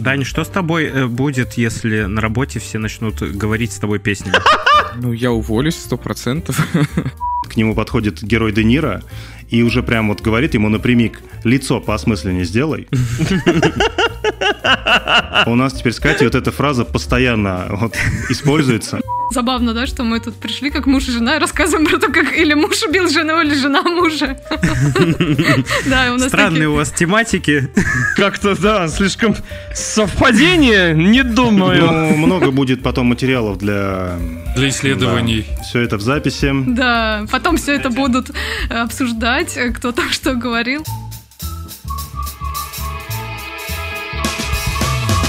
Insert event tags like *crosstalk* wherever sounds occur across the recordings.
Дань, что с тобой э, будет, если на работе все начнут говорить с тобой песнями? *laughs* Ну, я уволюсь сто процентов. *laughs* К нему подходит герой Де Ниро и уже прям вот говорит ему напрямик, лицо поосмысленнее сделай. *laughs* У нас теперь с Катей вот эта фраза постоянно вот используется. Забавно, да, что мы тут пришли как муж и жена и рассказываем про то, как или муж убил жену, или жена мужа. Да, у нас Странные у вас тематики. Как-то, да, слишком совпадение, не думаю. Ну, много будет потом материалов для... Для исследований. Все это в записи. Да, потом все это будут обсуждать, кто там что говорил.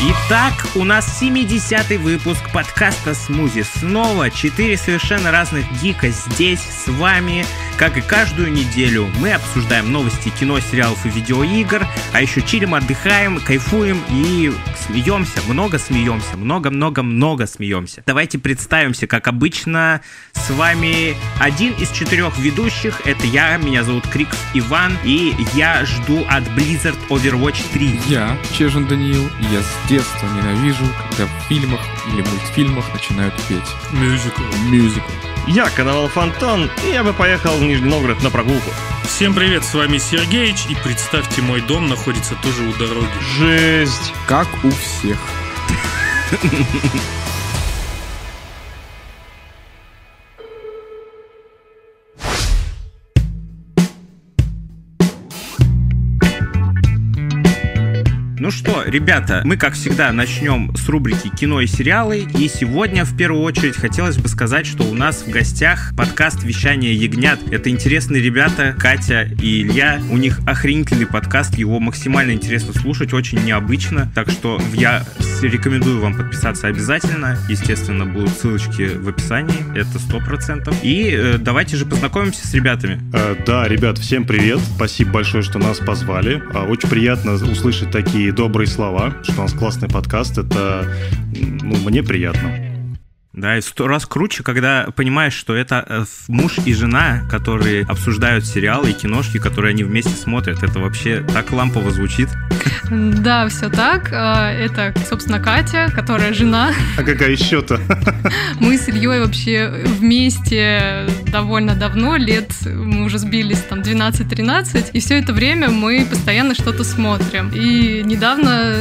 Итак, у нас 70-й выпуск подкаста «Смузи». Снова четыре совершенно разных гика здесь с вами. Как и каждую неделю, мы обсуждаем новости кино, сериалов и видеоигр, а еще чилим, отдыхаем, кайфуем и смеемся, много смеемся, много-много-много смеемся. Давайте представимся, как обычно, с вами один из четырех ведущих, это я, меня зовут Крикс Иван, и я жду от Blizzard Overwatch 3. Я, Чежин Даниил, я с детства ненавижу, когда в фильмах или мультфильмах начинают петь. Мюзикл. Мюзикл. Я Коновал Фонтан, и я бы поехал в Нижний Новгород на прогулку. Всем привет, с вами Сергеич, и представьте, мой дом находится тоже у дороги. Жесть! Как у всех. Ну что, ребята, мы, как всегда, начнем с рубрики «Кино и сериалы». И сегодня, в первую очередь, хотелось бы сказать, что у нас в гостях подкаст «Вещание ягнят». Это интересные ребята, Катя и Илья. У них охренительный подкаст, его максимально интересно слушать, очень необычно. Так что я рекомендую вам подписаться обязательно. Естественно, будут ссылочки в описании, это сто процентов. И э, давайте же познакомимся с ребятами. Э, да, ребят, всем привет. Спасибо большое, что нас позвали. Э, очень приятно услышать такие добрые слова, что у нас классный подкаст. Это, ну, мне приятно. Да, и сто раз круче, когда понимаешь, что это э, муж и жена, которые обсуждают сериалы и киношки, которые они вместе смотрят. Это вообще так лампово звучит. Да, все так. А, это, собственно, Катя, которая жена. *laughs* А какая еще-то? *laughs* Мы с Ильей вообще вместе довольно давно, лет мы уже сбились там 12-13, и все это время мы постоянно что-то смотрим. И недавно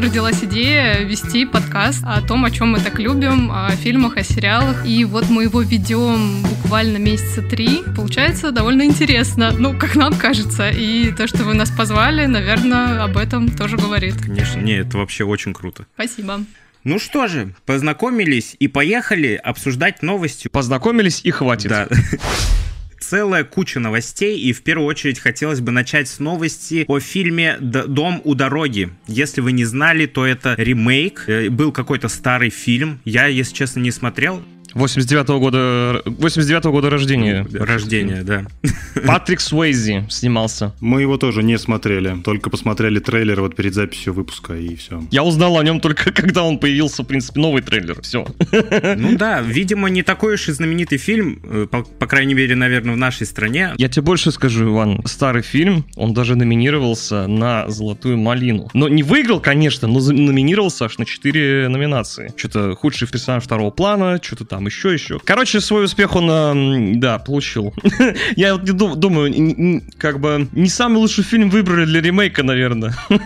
родилась идея вести подкаст о том, о чем мы так любим, о фильмах, о сериалах. И вот мы его ведем буквально месяца три. Получается довольно интересно, ну, как нам кажется. И то, что вы нас позвали, наверное, об этом тоже говорит. Конечно, не, это вообще очень круто. Спасибо. Ну что же, познакомились и поехали обсуждать новости. Познакомились и хватит. Да. Целая куча новостей, и в первую очередь хотелось бы начать с новости о фильме «Дом у дороги». Если вы не знали, то это ремейк, э, был какой-то старый фильм, я, если честно, не смотрел, 89-го года, 89-го года рождения. Рождения, да. Патрик Суэйзи снимался. Мы его тоже не смотрели, только посмотрели трейлер вот перед записью выпуска и все. Я узнал о нем только *laughs* когда он появился, в принципе, новый трейлер, все. Ну да, видимо, не такой уж и знаменитый фильм, э, по, по крайней мере, наверное, в нашей стране. Я тебе больше скажу, Иван, старый фильм, он даже номинировался на «Золотую малину». Но не выиграл, конечно, но номинировался аж на 4 номинации. Что-то худший персонаж второго плана, что-то там еще, еще. Короче, свой успех он, да, получил. *laughs* Я вот думаю, как бы не самый лучший фильм выбрали для ремейка, наверное. *laughs*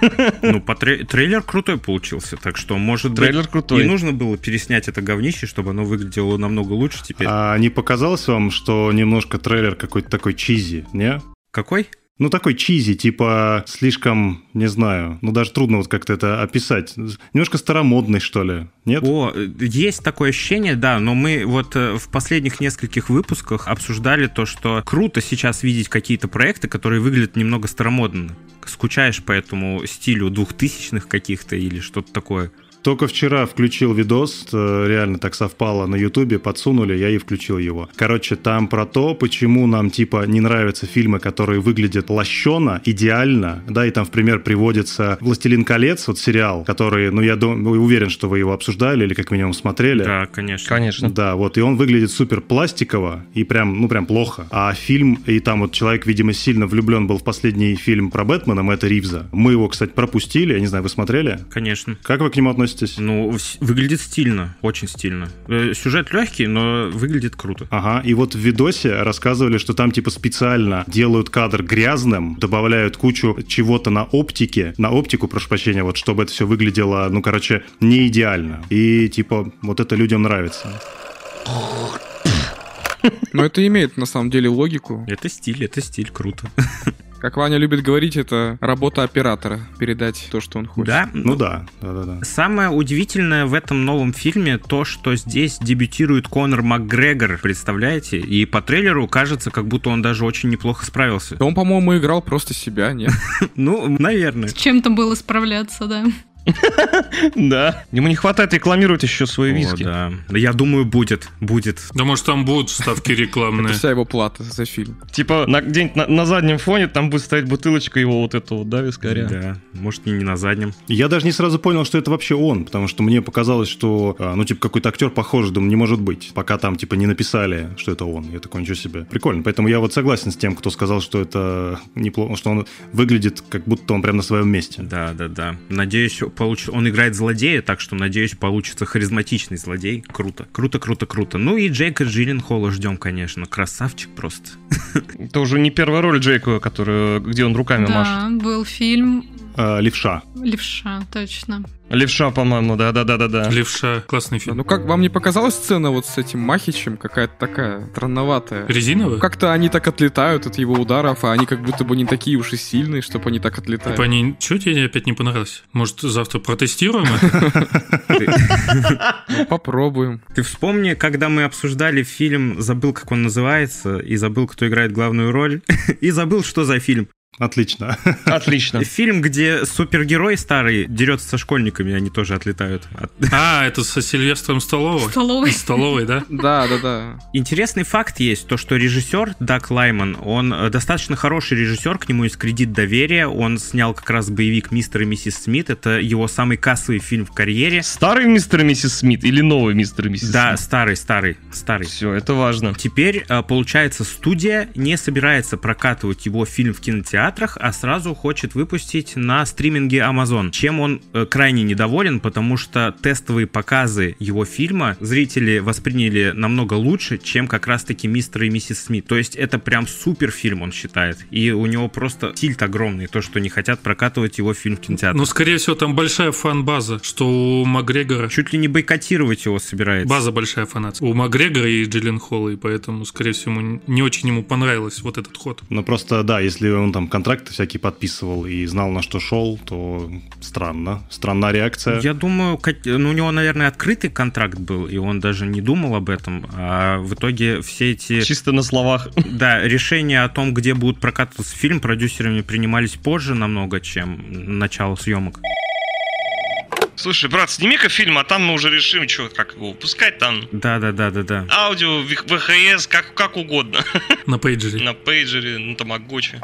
Ну, по трейлер крутой получился, так что, может трейлер крутой. и нужно было переснять это говнище, чтобы оно выглядело намного лучше теперь. А не показалось вам, что немножко трейлер какой-то такой чизи, не? Какой? Ну, такой чизи, типа слишком, не знаю, ну даже трудно вот как-то это описать. Немножко старомодный, что ли, нет? О, есть такое ощущение, да, но мы вот э, в последних нескольких выпусках обсуждали то, что круто сейчас видеть какие-то проекты, которые выглядят немного старомодно. Скучаешь по этому стилю двухтысячных каких-то или что-то такое. Только вчера включил видос, э, реально так совпало на Ютубе, подсунули, я и включил его. Короче, там про то, почему нам типа не нравятся фильмы, которые выглядят лощено, идеально, да, и там в пример приводится «Властелин колец», вот сериал, который, ну я думаю, уверен, что вы его обсуждали или как минимум смотрели. Да, конечно. Конечно. Да, вот, и он выглядит супер пластиково и прям, ну прям плохо. А фильм, и там вот человек, видимо, сильно влюблен был в последний фильм про Бэтмена, Мэтта Ривза. Мы его, кстати, пропустили, я не знаю, вы смотрели? Конечно. Как вы к нему относитесь? Ну, вс- выглядит стильно, очень стильно. Э, Сюжет легкий, но выглядит круто. Ага, и вот в видосе рассказывали, что там типа специально делают кадр грязным, добавляют кучу чего-то на оптике, на оптику, прошу прощения, вот чтобы это все выглядело, ну, короче, не идеально. И типа вот это людям нравится. Но это имеет на самом деле логику. Это стиль, это стиль, круто. *laughs* Как Ваня любит говорить, это работа оператора. Передать то, что он хочет. Да? Ну да, да-да-да. Самое удивительное в этом новом фильме то, что здесь дебютирует Конор МакГрегор, представляете? И по трейлеру кажется, как будто он даже очень неплохо справился. Да он, по-моему, играл просто себя, нет? *laughs* Ну, наверное. С чем-то было справляться, да. *laughs* Да. Ему не хватает рекламировать еще свои виски. да. Я думаю, будет, будет. Да может там будут вставки Это рекламные. вся его плата за фильм. Типа на, где-нибудь на, на заднем фоне там будет стоять бутылочка его вот этого, да, вискаря. Да, может, и не на заднем. Я даже не сразу понял, что это вообще он, потому что мне показалось, что, а, ну, типа, какой-то актер похожий, думаю, не может быть, пока там, типа, не написали, что это он. Я такой, ничего себе. Прикольно. Поэтому я вот согласен с тем, кто сказал, что это неплохо, что он выглядит, как будто он прям на своем месте. Да, да, да. Надеюсь, получ... он играет злодея, так что, надеюсь, получится харизматичный злодей. Круто, круто, круто, круто. Ну и Джейка Джилленхола ждем, конечно. Красавчик просто. Это уже не первая роль Джейка, которую, где он руками машет. Да, был фильм А, левша. «Левша», точно. Левша, по-моему, да-да-да-да-да. Левша, классный Да, фильм. ну как, вам не показалась сцена вот с этим Махичем какая-то такая странноватая? Резиновый? Как-то они так отлетают от его ударов, а они как будто бы не такие уж и сильные, чтобы они так отлетают. Типа они... Чё тебе опять не понравилось? Может, завтра протестируем? Ну, попробуем. Ты вспомни, когда мы обсуждали фильм, забыл, как он называется, и забыл, кто играет главную роль, *laughs* и забыл, что за фильм. Отлично. *laughs* Отлично. Фильм, где супергерой старый дерется со школьниками, они тоже отлетают. От- А, это со Сильвестром Столовой? Столовой. Столовой, да? Да, да, да. Интересный факт есть, то, что режиссер Дак Лайман, он э, достаточно хороший режиссер, к нему есть кредит доверия, он снял как раз боевик «Мистер и миссис Смит», это его самый кассовый фильм в карьере. Старый мистер и миссис Смит или новый мистер и миссис Да, старый, старый, старый. Все, это важно. Теперь, э, получается, студия не собирается прокатывать его фильм в кинотеатрах, а сразу хочет выпустить на стриминге Amazon. Чем он э, крайне недоволен, потому что тестовые показы его фильма зрители восприняли намного лучше, чем как раз-таки «Мистер и миссис Смит». То есть это прям супер фильм, он считает. И у него просто тильт огромный, то, что не хотят прокатывать его фильм в кинотеатрах. Ну, скорее всего, там большая фан-база, что у Макгрегора... Чуть ли не бойкотировать его собирается. База большая фанатская. У Макгрегора и Джиллен Холла, и поэтому, скорее всего, не очень ему понравилось вот этот ход. Ну просто, да, если он там контракты всякие подписывал и знал, на что шел, то странно. Странная реакция. Я думаю, ну, у него, наверное, открытый контракт был, и он даже не думал об этом. А в итоге все эти Чисто на словах. да, решения о том, где будут прокатываться фильм, продюсерами принимались позже намного, чем начало съемок. Слушай, брат, сними-ка фильм, а там мы уже решим, что, как его выпускать там. Да, да, да, да, да. Аудио, В- ВХС, как, как угодно. На пейджере. На пейджере, на тамагочи.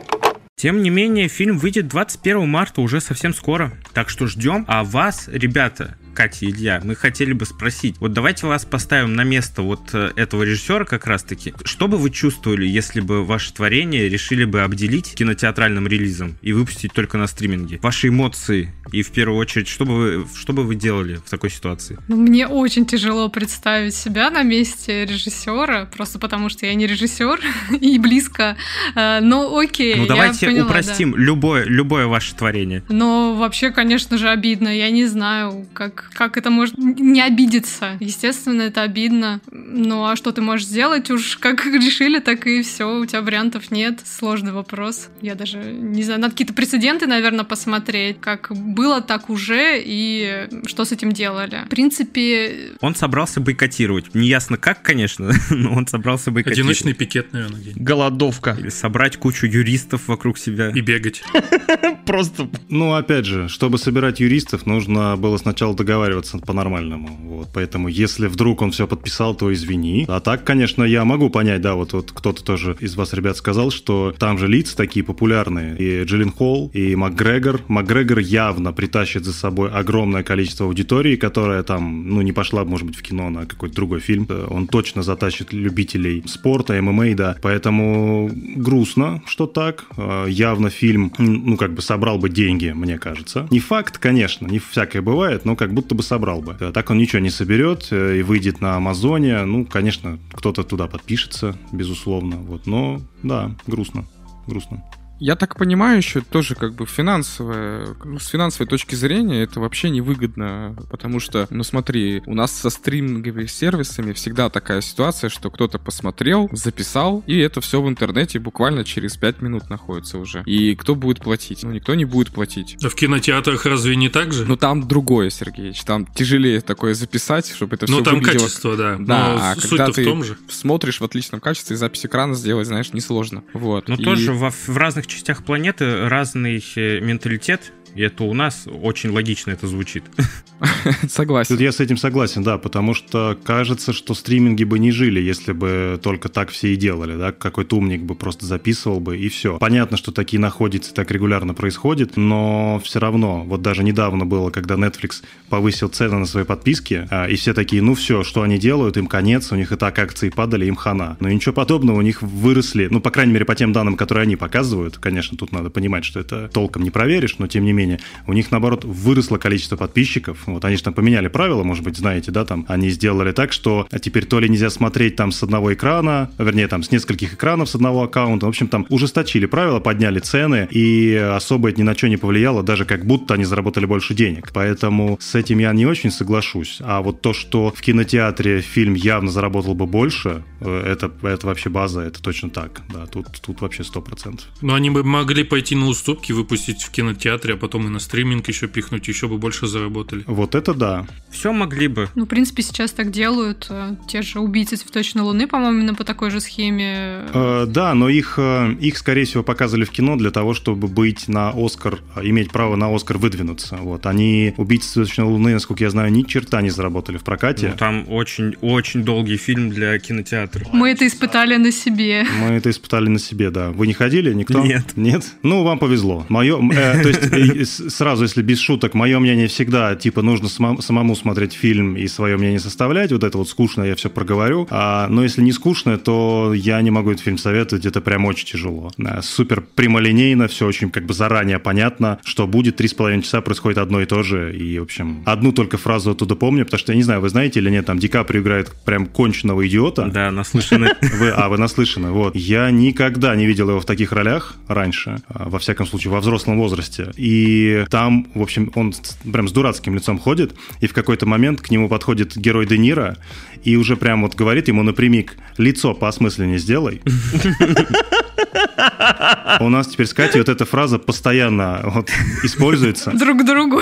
Тем не менее, фильм выйдет 21 марта уже совсем скоро. Так что ждем. А вас, ребята, Катя и Илья, мы хотели бы спросить. Вот давайте вас поставим на место вот э, этого режиссера как раз-таки. Что бы вы чувствовали, если бы ваше творение решили бы обделить кинотеатральным релизом и выпустить только на стриминге? Ваши эмоции и в первую очередь, что бы вы, что бы вы делали в такой ситуации? Ну, мне очень тяжело представить себя на месте режиссера, просто потому что я не режиссер *laughs* и близко. Э, Но окей, ну давайте поняла, упростим любое, любое ваше творение. да. Но вообще, конечно же, обидно. Я не знаю, как, как это может не обидеться. Естественно, это обидно. Ну а что ты можешь сделать? Уж как *laughs* решили, так и все. У тебя вариантов нет. Сложный вопрос. Я даже не знаю. Надо какие-то прецеденты, наверное, посмотреть. Как было, так уже. И что с этим делали. В принципе, Он собрался бойкотировать. Неясно как, конечно, *laughs* но он собрался бойкотировать. Одиночный пикет, наверное, день. Голодовка. Или собрать кучу юристов вокруг себя. И бегать. *laughs* Просто Ну, опять же, чтобы собирать юристов, нужно было сначала договариваться договариваться по-нормальному. Вот, поэтому, если вдруг он все подписал, то извини. А так, конечно, я могу понять, да, вот, вот кто-то тоже из вас, ребят, сказал, что там же лица такие популярные. И Джиллин Холл, и МакГрегор. МакГрегор явно притащит за собой огромное количество аудитории, которая там, ну, не пошла, может быть, в кино на какой-то другой фильм. Он точно затащит любителей спорта, ММА, да. Поэтому грустно, что так. А, явно фильм, ну, как бы собрал бы деньги, мне кажется. Не факт, конечно, не всякое бывает, но как будто бы собрал бы. Так он ничего не соберет э, и выйдет на Амазоне. Ну, конечно, кто-то туда подпишется, безусловно. Вот, но да, грустно, грустно. Я так понимаю, еще тоже как бы финансовая, ну, с финансовой точки зрения это вообще невыгодно, потому что, ну смотри, у нас со стриминговыми сервисами всегда такая ситуация, что кто-то посмотрел, записал, и это все в интернете буквально через 5 минут находится уже. И кто будет платить? Ну никто не будет платить. А в кинотеатрах разве не так же? Ну там другое, Сергеевич, там тяжелее такое записать, чтобы это все Ну там выглядело... качество, да. Да, Но а суть-то когда в ты том же. смотришь в отличном качестве, запись экрана сделать, знаешь, несложно. Вот. Но И- тоже во- в разных частях планеты разный э, менталитет, и это у нас очень логично это звучит. *laughs* Согласен. Тут я с этим согласен, да, потому что кажется, что стриминги бы не жили, если бы только так все и делали, да, какой-то умник бы просто записывал бы и все. Понятно, что такие находятся, так регулярно происходит, но все равно, вот даже недавно было, когда Netflix повысил цены на свои подписки, а, и все такие, ну все, что они делают, им конец, у них и так акции падали, им хана. Но ничего подобного, у них выросли, ну, по крайней мере, по тем данным, которые они показывают, конечно, тут надо понимать, что это толком не проверишь, но тем не менее, у них, наоборот, выросло количество подписчиков, вот они же там поменяли правила, может быть, знаете, да, там, они сделали так, что теперь то ли нельзя смотреть там с одного экрана, вернее, там, с нескольких экранов с одного аккаунта, в общем, там, ужесточили правила, подняли цены, и особо это ни на что не повлияло, даже как будто они заработали больше денег. Поэтому с этим я не очень соглашусь. А вот то, что в кинотеатре фильм явно заработал бы больше, э, это, это вообще база, это точно так. Да, тут, тут вообще сто процентов. Но они бы могли пойти на уступки, выпустить в кинотеатре, а потом и на стриминг еще пихнуть, еще бы больше заработали. Вот это да. Все могли бы. Ну, в принципе, сейчас так делают. э, Те же убийцы цветочной луны, по-моему, именно по такой же схеме. Э, да, но их, э, их, скорее всего, показывали в кино для того, чтобы быть на Оскар, э, иметь право на Оскар выдвинуться. Вот. Они, убийцы цветочной луны, насколько я знаю, ни черта не заработали в прокате. Ну, там очень-очень долгий фильм для кинотеатра. Мы это испытали на себе. Мы это испытали на себе, да. Вы не ходили, никто? Нет. Нет? Ну, вам повезло. Мое, э, то есть, э, сразу, если без шуток, мое мнение всегда, типа, нужно самому смотреть фильм и свое мнение составлять. Вот это вот скучно, я все проговорю. А, но если не скучно, то я не могу этот фильм советовать, это прям очень тяжело. Супер прямолинейно, все очень как бы заранее понятно, что будет три с половиной часа происходит одно и то же. И, в общем, одну только фразу оттуда помню, потому что, я не знаю, вы знаете или нет, там Ди Каприо играет прям конченного идиота. Да, наслышаны. *laughs* Вы, а, вы наслышаны, вот. Я никогда не видел его в таких ролях раньше, а, во всяком случае, во взрослом возрасте. И там, в общем, он прям с дурацким лицом ходит, и в какой-то момент к нему подходит герой Де Ниро и уже прям вот говорит ему напрямик, лицо поосмысленнее сделай. *laughs* У нас теперь с Катей вот эта фраза постоянно вот используется, Друг к другу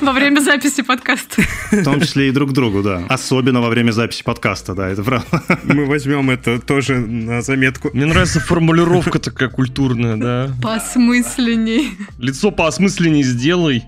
во время записи подкаста. в том числе и друг другу, да. Особенно во время записи подкаста, да, это правда. Мы возьмем это тоже на заметку. Мне нравится формулировка такая культурная, да. Посмысленней. Лицо поосмысленней сделай.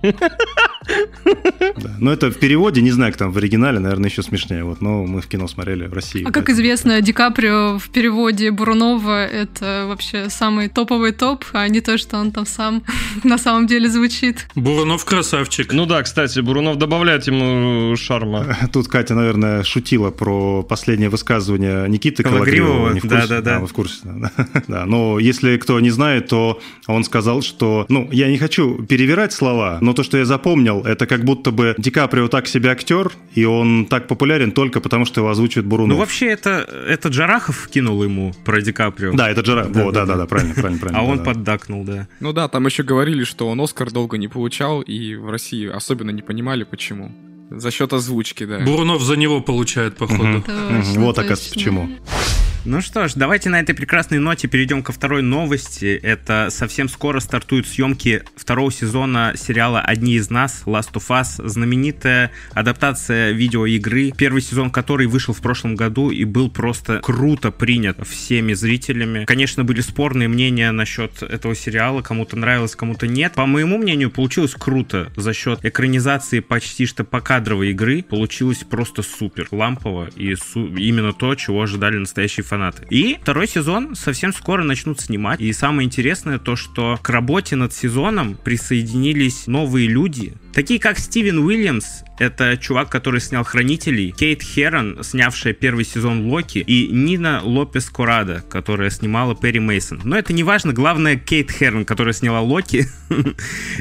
Да. Но это в переводе, не знаю, как там в оригинале, наверное, еще смешнее. Вот, но мы в кино смотрели в России. А как поэтому- известно, Ди Каприо в переводе Бурунова это вообще самый топовый топ, а не то, что он там сам *laughs* на самом деле звучит. Бурунов красавчик. Ну да, кстати, Бурунов добавляет ему шарма. *laughs* Тут Катя, наверное, шутила про последнее высказывание Никиты Калагривого. Не в курсе? да-да-да. вы в курсе. Да. *laughs* да. Но если кто не знает, то он сказал, что... Ну, я не хочу перевирать слова, но то, что я запомнил, это как будто бы Ди Каприо так себе актер, и он так популярен только потому, что его озвучивает Бурунов. Ну, вообще, это, это Джарахов кинул ему про Ди Каприо. Да, это Джера. Да, Во, да, да-да-да, правильно, правильно, *laughs* правильно. А он поддакнул, да. Ну да, там еще говорили, что он Оскар долго не получал, и в России особенно не понимали, почему. За счет озвучки, да. Бурунов за него получает, походу. Вот, оказывается, почему. Ну что ж, давайте на этой прекрасной ноте перейдем ко второй новости. Это совсем скоро стартуют съемки второго сезона сериала «Одни из нас» Last of Us. Знаменитая адаптация видеоигры, первый сезон которой вышел в прошлом году и был просто круто принят всеми зрителями. Конечно, были спорные мнения насчет этого сериала, кому-то нравилось, кому-то нет. По моему мнению, получилось круто за счет экранизации почти что покадровой игры. Получилось просто супер, лампово и су- именно то, чего ожидали настоящие фанаты. И второй сезон совсем скоро начнут снимать. И самое интересное то, что к работе над сезоном присоединились новые люди, такие как Стивен Уильямс, это чувак, который снял «Хранителей», Кейт Херон, снявшая первый сезон «Локи», и Нина Лопес Корада, которая снимала «Перри Мейсон. Но это не важно, главное Кейт Херон, которая сняла «Локи».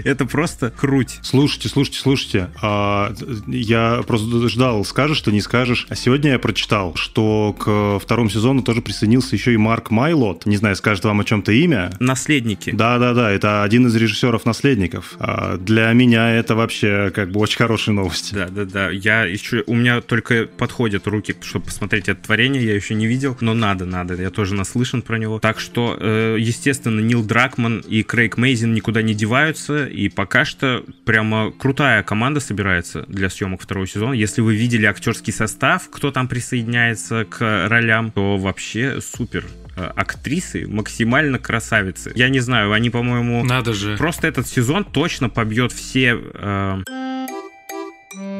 это просто круть. Слушайте, слушайте, слушайте. А, я просто ждал, скажешь, что не скажешь. А сегодня я прочитал, что к второму сезону тоже присоединился еще и Марк Майлот. Не знаю, скажет вам о чем-то имя. Наследники. Да-да-да, это один из режиссеров «Наследников». А для меня это вообще как бы очень хорошая новость. Да, да, да. Я еще, у меня только подходят руки, чтобы посмотреть это творение, я еще не видел, но надо, надо. Я тоже наслышан про него. Так что, э, естественно, Нил Дракман и Крейг Мейзин никуда не деваются, и пока что прямо крутая команда собирается для съемок второго сезона. Если вы видели актерский состав, кто там присоединяется к ролям, то вообще супер актрисы максимально красавицы. Я не знаю, они, по-моему, Надо же. просто этот сезон точно побьет все. э,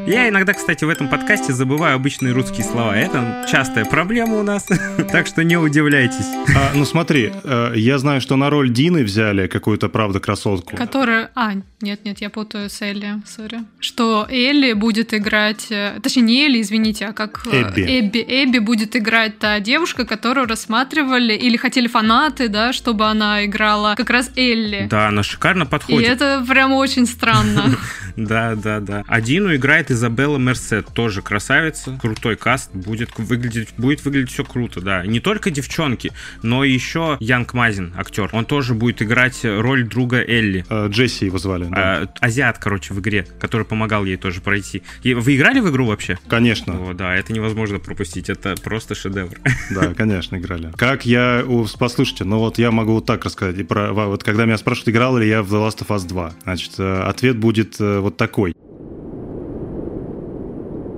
Я иногда, кстати, в этом подкасте забываю обычные русские слова. Это частая проблема у нас, *laughs* так что не удивляйтесь. А, ну смотри, э, я знаю, что на роль Дины взяли какую-то, правда, красотку. Которая... А, нет-нет, я путаю с Элли, сори. Что Элли будет играть... э, Точнее, не Элли, извините, а как... э, Эбби. Эбби. Эбби будет играть та девушка, которую рассматривали или хотели фанаты, да, чтобы она играла как раз Элли. Да, она шикарно И подходит. это прям очень странно. *laughs* Да, да, да. Адину играет Изабелла Мерсет, тоже красавица, крутой каст, будет выглядеть, будет выглядеть все круто, да. Не только девчонки, но еще Янг Мазин, актер. Он тоже будет играть роль друга Элли. Э, Джесси его звали. да. А, азиат, короче, в игре, который помогал ей тоже пройти. И вы играли в игру вообще? Конечно. О, да, это невозможно пропустить, это просто шедевр. *laughs* Да, конечно, играли. Как я... Послушайте, ну вот я могу вот так рассказать. И про, во- вот когда меня спрашивают, играл ли я в The Last of Us 2, значит, э, ответ будет э, вот такой.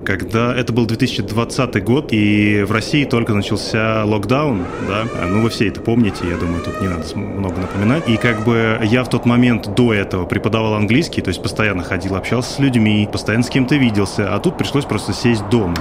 Когда это был 2020 год, и в России только начался локдаун, да, А, ну вы все это помните, я думаю, тут не надо много напоминать. И как бы я в тот момент до этого преподавал английский, то есть постоянно ходил, общался с людьми, постоянно с кем-то виделся, а тут пришлось просто сесть дома.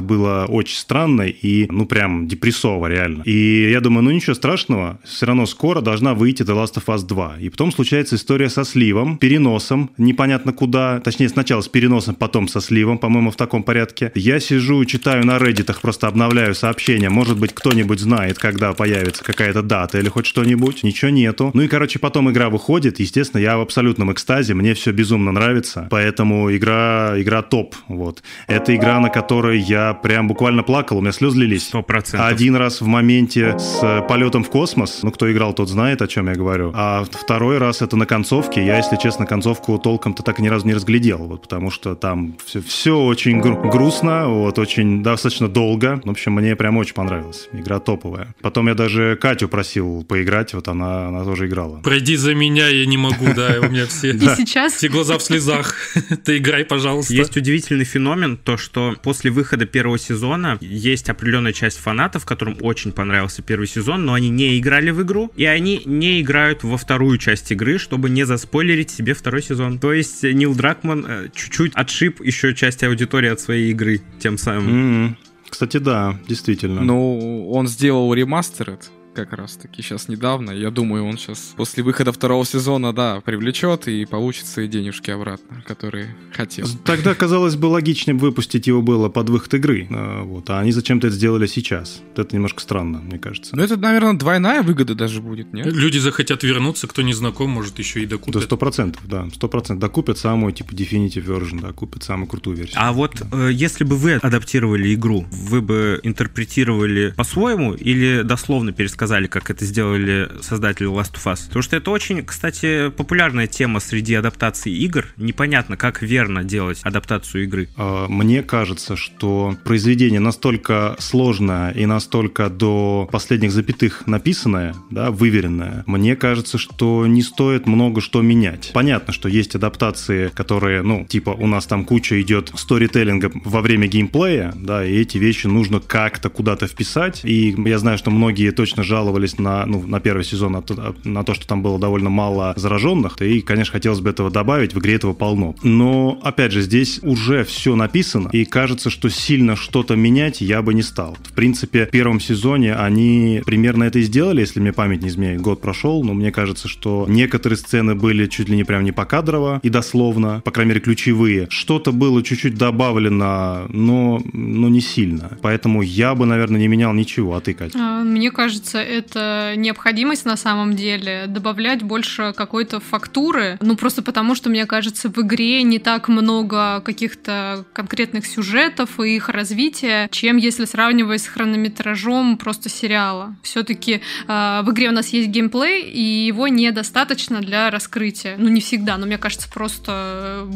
Это было очень странно и, ну, прям депрессово, реально. И я думаю, ну, ничего страшного, все равно скоро должна выйти The Last of Us 2. И потом случается история со сливом, переносом, непонятно куда, точнее, сначала с переносом, потом со сливом, по-моему, в таком порядке. Я сижу, читаю на Reddit, просто обновляю сообщения, может быть, кто-нибудь знает, когда появится какая-то дата или хоть что-нибудь. Ничего нету. Ну и, короче, потом игра выходит, естественно, я в абсолютном экстазе, мне все безумно нравится, поэтому игра, игра топ, вот. Это игра, на которой я прям буквально плакал, у меня слезы лились. Сто процентов. Один раз в моменте с э, полетом в космос, ну, кто играл, тот знает, о чем я говорю. А второй раз это на концовке. Я, если честно, концовку толком-то так и ни разу не разглядел, вот, потому что там все, все очень гру- грустно, вот, очень достаточно долго. В общем, мне прям очень понравилось. Игра топовая. Потом я даже Катю просил поиграть, вот она, она тоже играла. Пройди за меня, я не могу, да, у меня все... И сейчас Все глаза в слезах. *laughs* Ты играй, пожалуйста. Есть удивительный феномен, то что после выхода первого сезона есть определенная часть фанатов, которым очень понравился первый сезон, но они не играли в игру, и они не играют во вторую часть игры, чтобы не заспойлерить себе второй сезон. То есть Нил Дракман э, чуть-чуть отшиб еще часть аудитории от своей игры, тем самым. М-м. Кстати, да, действительно. Ну, он сделал ремастеред как раз таки сейчас недавно. Я думаю, он сейчас после выхода второго сезона, да, привлечет и получит свои денежки обратно, которые хотел. Тогда, казалось бы, логичнее выпустить его было под выход игры. А, Вот, а они зачем-то это сделали сейчас. Вот Это немножко странно, мне кажется. Ну, это, наверное, двойная выгода даже будет, нет? Люди захотят вернуться, кто не знаком, может еще и Да, докупит. сто процентов, да, сто процентов. Докупят самую, типа, definitive version, да, купят самую крутую версию. А вот э, если бы вы адаптировали игру, вы бы интерпретировали по-своему или дословно пересказали рассказали, как это сделали создатели Last of Us. Потому что это очень, кстати, популярная тема среди адаптаций игр. Непонятно, как верно делать адаптацию игры. А, мне кажется, что произведение настолько сложное и настолько до последних запятых написанное, да, выверенное, мне кажется, что не стоит много что менять. Понятно, что есть адаптации, которые, ну, типа у нас там куча идет сторителлинга во время геймплея, да, и эти вещи нужно как-то куда-то вписать. И я знаю, что многие точно жаловались на, ну, на первый сезон на то, что там было довольно мало зараженных. И, конечно, хотелось бы этого добавить, в игре этого полно. Но, опять же, здесь уже все написано, и кажется, что сильно что-то менять я бы не стал. В принципе, в первом сезоне они примерно это и сделали, если мне память не изменяет. Год прошел, но мне кажется, что некоторые сцены были чуть ли не прям не покадрово и дословно, по крайней мере, ключевые. Что-то было чуть-чуть добавлено, но, но не сильно. Поэтому я бы, наверное, не менял ничего. А ты, Катя? А, мне кажется, это необходимость на самом деле добавлять больше какой-то фактуры. Ну, просто потому, что, мне кажется, в игре не так много каких-то конкретных сюжетов и их развития, чем если сравнивать с хронометражом просто сериала. Все-таки э, а, в игре у нас есть геймплей, и его недостаточно для раскрытия. Ну, не всегда, но мне кажется, просто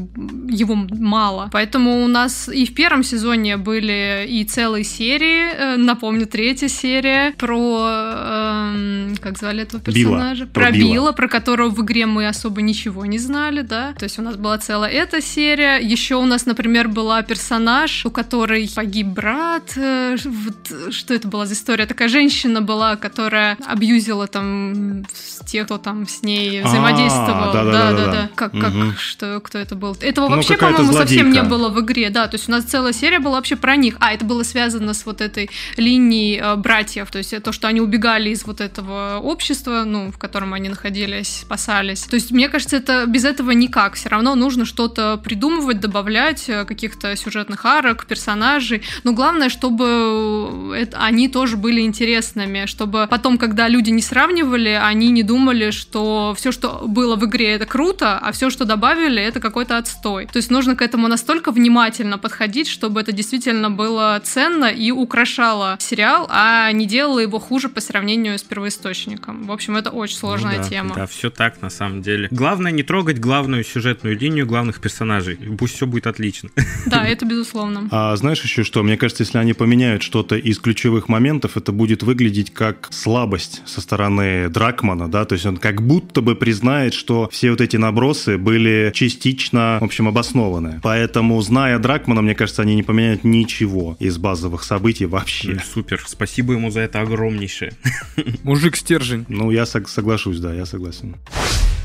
его мало. Поэтому у нас и в первом сезоне были и целые серии, э, напомню, третья серия про... Э, как звали этого персонажа? Билла. Про, про Билла, про которого в игре мы особо ничего не знали, да. То есть у нас была целая эта серия. Еще у нас, например, была персонаж, у которой погиб брат. Э, вот, что это была за история? Такая женщина была, которая абьюзила там тех, кто там с ней а, взаимодействовал. Да, да, да. Как, как, что, кто это был? Этого ну, вообще, по-моему, совсем не было в игре, да. То есть у нас целая серия была вообще про них. А, это было связано с вот этой линией э, братьев. То есть то, что они убегали из вот этого общества, ну, в котором они находились, спасались. То есть, мне кажется, это без этого никак. Все равно нужно что-то придумывать, добавлять э, каких-то сюжетных арок, персонажей. Но главное, чтобы это, они тоже были интересными, чтобы потом, когда люди не сравнивали, они не думали, что все, что было в игре, это круто, а все, что добавили, это какой-то отстой. То есть нужно к этому настолько внимательно подходить, чтобы это действительно было ценно и украшало сериал, а не делало его хуже по сравнению с первоисточником. В общем, это очень сложная ну, да, тема. Да, все так на самом деле. Главное не трогать главную сюжетную линию главных персонажей. Пусть все будет отлично. *laughs* Да, это безусловно. А знаешь еще что? Мне кажется, если они поменяют что-то из ключевых моментов, это будет выглядеть как слабость со стороны Дракмана, да, то есть он как будто бы признает, что все вот эти набросы были частично, в общем, обоснованы. Поэтому, зная Дракмана, мне кажется, они не поменяют ничего из базовых событий вообще. Ну, супер, спасибо ему за это огромнейшее. *laughs* Мужик стержень. Ну, я соглашусь, да, я согласен.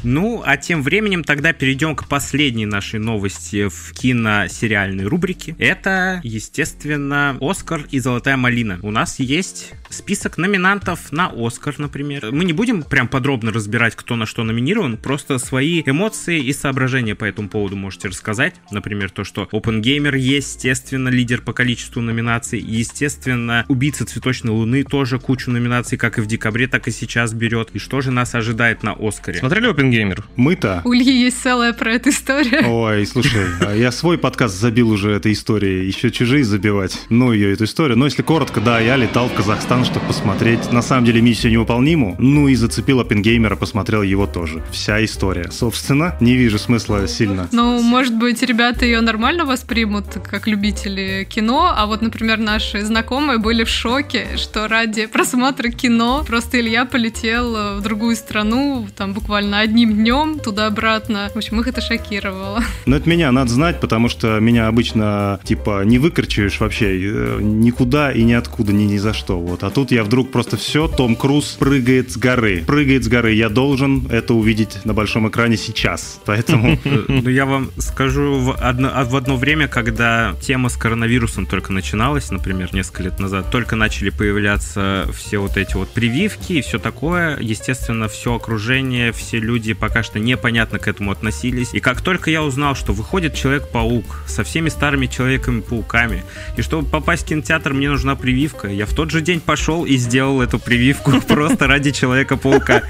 Ну, а тем временем тогда перейдем к последней нашей новости в киносериальной рубрике. Это, естественно, Оскар и Золотая малина. У нас есть список номинантов на Оскар, например. Мы не будем прям подробно разбирать, кто на что номинирован, просто свои эмоции и соображения по этому поводу можете рассказать. Например, то, что OpenGamer, естественно, лидер по количеству номинаций. Естественно, Убийца Цветочной Луны тоже кучу номинаций, как и в декабре, так и сейчас берет. И что же нас ожидает на Оскаре? Смотрели Open Геймер. Мы-то. У Ильи есть целая про эту историю. Ой, слушай, а я свой подкаст забил уже этой историей, еще чужие забивать. Ну, ее эту историю. Но если коротко, да, я летал в Казахстан, чтобы посмотреть. На самом деле миссию невыполниму. Ну и зацепил Оппенгеймера, посмотрел его тоже. Вся история. Собственно, не вижу смысла сильно. Ну, может быть, ребята ее нормально воспримут, как любители кино, а вот, например, наши знакомые были в шоке, что ради просмотра кино просто Илья полетел в другую страну, там буквально одни одним днем туда-обратно. В общем, их это шокировало. *laughs* Ну, это меня надо знать, потому что меня обычно, типа, не выкручиваешь вообще э, никуда и ниоткуда, ни, ни за что. Вот. А тут я вдруг просто все, Том Круз прыгает с горы. Прыгает с горы. Я должен это увидеть на большом экране сейчас. *laughs* Поэтому... Ну, я вам скажу, в одно, в одно время, когда тема с коронавирусом только начиналась, например, несколько лет назад, только начали появляться все вот эти вот прививки и все такое. Естественно, все окружение, все люди пока что непонятно к этому относились. И как только я узнал, что выходит Человек-паук со всеми старыми Человеками-пауками, и чтобы попасть в кинотеатр, мне нужна прививка, я в тот же день пошел и сделал эту прививку *laughs* просто ради Человека-паука.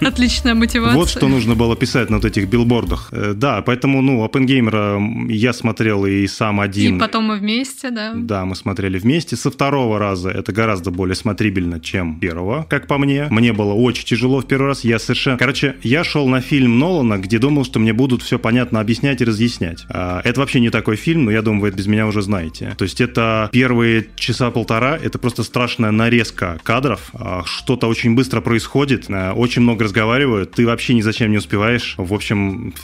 Отличная мотивация. Вот что нужно было писать на вот этих билбордах. Э, Да, поэтому, ну, Опенгеймера я смотрел и сам один. И потом мы вместе, да. Да, мы смотрели вместе. Со второго раза это гораздо более смотрибельно, чем первого, как по мне. Мне было очень тяжело в первый раз. Я совершенно... Короче, я шел на фильм Нолана, где думал, что мне будут все понятно объяснять и разъяснять. А, Это вообще не такой фильм, но я думаю, вы это без меня уже знаете. То есть это первые часа полтора, это просто страшная нарезка кадров. А, Что-то очень быстро происходит, а, очень много разговаривают, ты вообще ни зачем не успеваешь. В общем,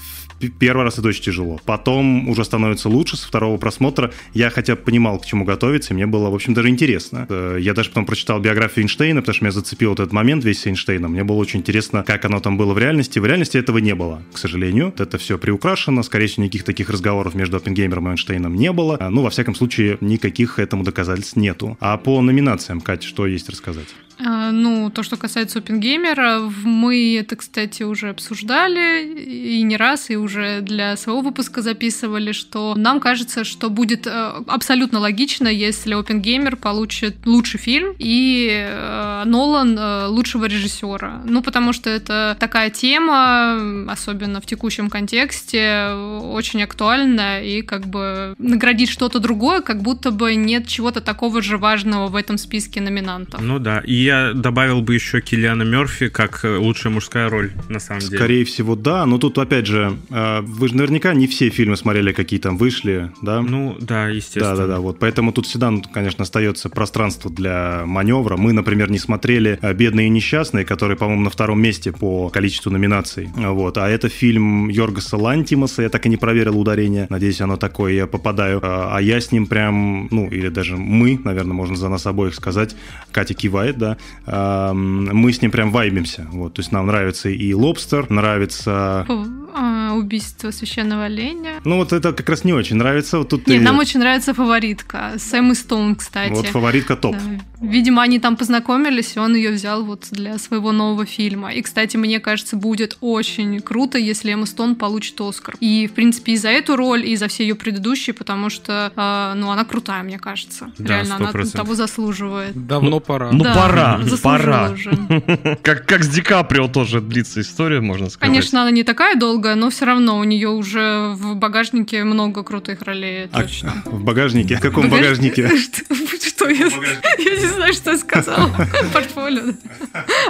первый раз это очень тяжело. Потом уже становится лучше со второго просмотра. Я хотя бы понимал, к чему готовиться, и мне было, в общем, даже интересно. Э, Я даже потом прочитал биографию Эйнштейна, потому что меня зацепил вот этот момент весь с Эйнштейном. Мне было очень интересно, как оно там было в реальности. В реальности этого не было, к сожалению. Это все приукрашено. Скорее всего, никаких таких разговоров между Оппенгеймером и Эйнштейном не было. А, Ну, во всяком случае, никаких этому доказательств нету. А по номинациям, Катя, что есть рассказать? А, Ну, то, что касается Опенгеймера, мы это, кстати, уже обсуждали и не раз, и уже для своего выпуска записывали, что нам кажется, что будет э, абсолютно логично, если Опенгеймер получит лучший фильм и э, Нолан э, лучшего режиссера. Ну, потому что это такая тема, особенно в текущем контексте, очень актуальна, и как бы наградить что-то другое, как будто бы нет чего-то такого же важного в этом списке номинантов. Ну да, и я добавил бы еще Киллиана Мерфи как э, лучшая мужская роль, на самом деле. Скорее всего, да. Но тут, опять же, э, вы же наверняка не все фильмы смотрели, какие там вышли, да? Ну да, естественно. Да, да, да, вот. Поэтому тут всегда, ну, конечно, остается пространство для маневра. Мы, например, не смотрели э, «Бедные и несчастные», который, по-моему, на втором месте по количеству номинаций. Вот. А это фильм Йоргаса Лантимаса, я так и не проверил ударение. Надеюсь, оно такое, я попадаю. А а я с ним прям, ну, или даже мы, наверное, можно за нас обоих сказать. Катя кивает, да. Мы с ним прям вайбимся. Вот. То есть нам нравится и «Лобстер», нравится... А, убийство священного оленя. Ну, вот это как раз не очень нравится. Вот тут Не, ты- нам очень нравится фаворитка. Сэм и Стоун, кстати. Вот фаворитка топ. Да. Видимо, они там познакомились, и он ее взял вот для своего нового фильма. И, кстати, мне кажется, будет очень круто, если Эмма Стоун получит Оскар. И, в принципе, и за эту роль, и за все ее предыдущие, потому что, э, ну, она крутая, мне кажется. Да, Реально, она 100%. того заслуживает. Давно пора. Ну, Да, пора, пора. уже. *laughs* Как, как с Ди Каприо тоже длится история, можно сказать. Конечно, она не такая долгая, но все равно у нее уже в багажнике много крутых ролей, А, точно. в багажнике? В каком Багаж- багажнике? *laughs* Что, что я, *laughs* я не знаю, что я сказала. Портфолио.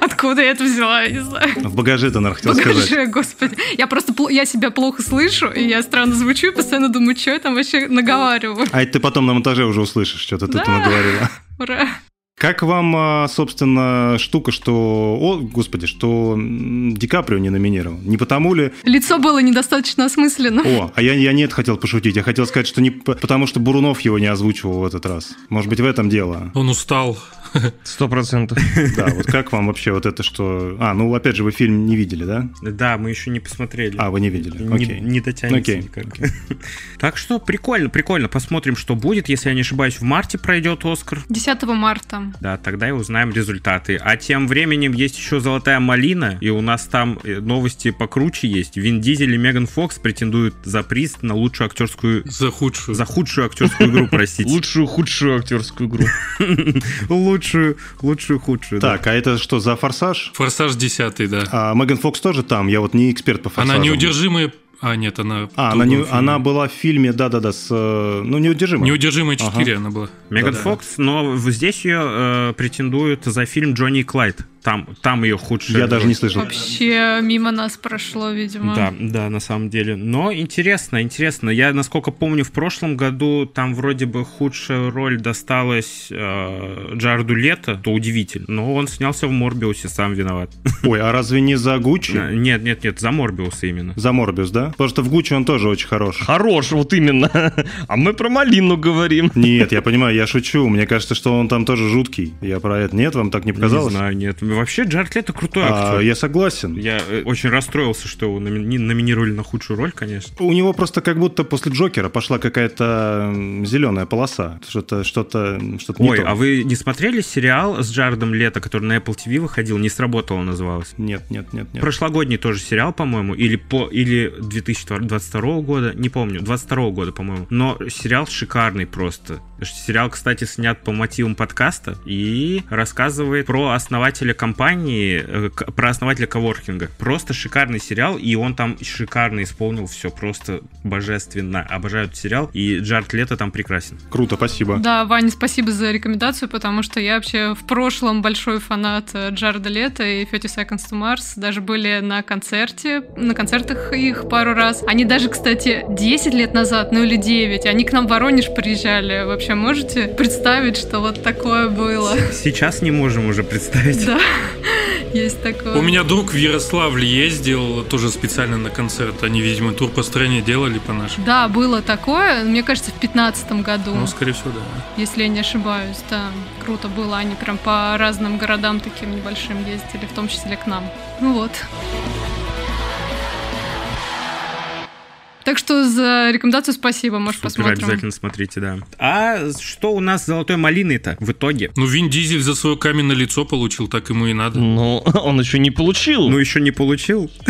Откуда я это взяла, я не знаю. В багаже ты, наверное, хотел сказать. Багаже, господи. Я просто я себя плохо слышу, и я странно звучу, и постоянно думаю, что я там вообще наговариваю. А это ты потом на монтаже уже услышишь, что-то ты там наговорила. Ура. Как вам, а, собственно, штука, что... О, господи, что Ди Каприо не номинировал? Не потому ли... Лицо было недостаточно осмысленно. О, а я, я нет хотел пошутить. Я хотел сказать, что не потому, что Бурунов его не озвучивал в этот раз. Может быть, в этом дело. Он устал. Сто процентов. *laughs* Да, вот как вам вообще вот это, что... А, ну, опять же, вы фильм не видели, да? Да, мы еще не посмотрели. А, вы не видели. Не, Окей. не дотянется Окей. никак. *laughs* Так что прикольно, прикольно. Посмотрим, что будет. Если я не ошибаюсь, в марте пройдет Оскар. 10 марта. Да, тогда и узнаем результаты. А тем временем есть еще «Золотая малина», и у нас там э, новости покруче есть. Вин Дизель и Меган Фокс претендуют за приз на лучшую актерскую... За худшую. За худшую актерскую игру, *laughs* простите. Лучшую, худшую актерскую игру. Лучшую, лучшую, худшую. да. Так, а это что, за «Форсаж»? Форсаж 10, да. А Меган Фокс тоже там? Я вот не эксперт по «Форсажу». Она неудержимая... А, нет, она... А, она, не- фильме. она была в фильме, да-да-да, с... э, Ну, неудержимая. Неудержимая 4 она была. Меган Да-да. Фокс, но в- здесь ее э, претендуют за фильм Джонни и Клайд. Там, там ее худшая. Я даже не слышал. Вообще мимо нас прошло, видимо. Да, да, на самом деле. Но интересно, интересно. Я, насколько помню, в прошлом году там вроде бы худшая роль досталась э, Джарду Лето, то удивительно. Но он снялся в Морбиусе, сам виноват. *laughs* Ой, а разве не за Гуччи? Э, Нет, нет, нет, за Морбиуса именно. За Морбиус, да? Потому что в Гуччи он тоже очень хорош. Хорош, вот именно. *laughs* А мы про малину говорим. Нет, я понимаю, я шучу. Мне кажется, что он там тоже жуткий. Я про это. Нет, вам так не показалось? Не знаю, нет. Вообще Джаред Лето крутой А, актер. я согласен. Я э, очень расстроился, что его номи- номинировали на худшую роль, конечно. У него просто как будто после Джокера пошла какая-то зеленая полоса. Что-то, что-то, что-то не Ой, то. а вы не смотрели сериал с Джаредом Лето, который на Apple TV выходил? Не сработало, называлось. Нет, нет, нет, нет. Прошлогодний тоже сериал, по-моему, или по или 2022 года, не помню, 22 года, по-моему. Но сериал шикарный просто. Сериал, кстати, снят по мотивам подкаста и рассказывает про основателя компании, э, про основателя коворкинга. Просто шикарный сериал, и он там шикарно исполнил все, просто божественно. Обожаю этот сериал, и Джаред Лето там прекрасен. Круто, спасибо. Да, Ваня, спасибо за рекомендацию, потому что я вообще в прошлом большой фанат э, Джареда Лето и 30 Seconds to Mars. Даже были на концерте, на концертах их пару раз. Они даже, кстати, 10 лет назад, ну или 9, они к нам в Воронеж приезжали. Вообще можете представить, что вот такое было? Сейчас не можем уже представить. Да, *laughs* есть такое. У меня друг в Ярославле ездил тоже специально на концерт. Они, видимо, тур по стране делали по нашим. Да, было такое, мне кажется, в 15 году. Ну, скорее всего, да. Если я не ошибаюсь, да, круто было. Они прям по разным городам таким небольшим ездили, в том числе к нам. Ну вот. Так что за рекомендацию спасибо, может, Супер, посмотрим. обязательно смотрите, да. А что у нас с золотой малиной-то в итоге? Ну, Вин Дизель за свое каменное лицо получил, так ему и надо. Но *laughs* он еще не получил. Ну, еще не получил. *laughs*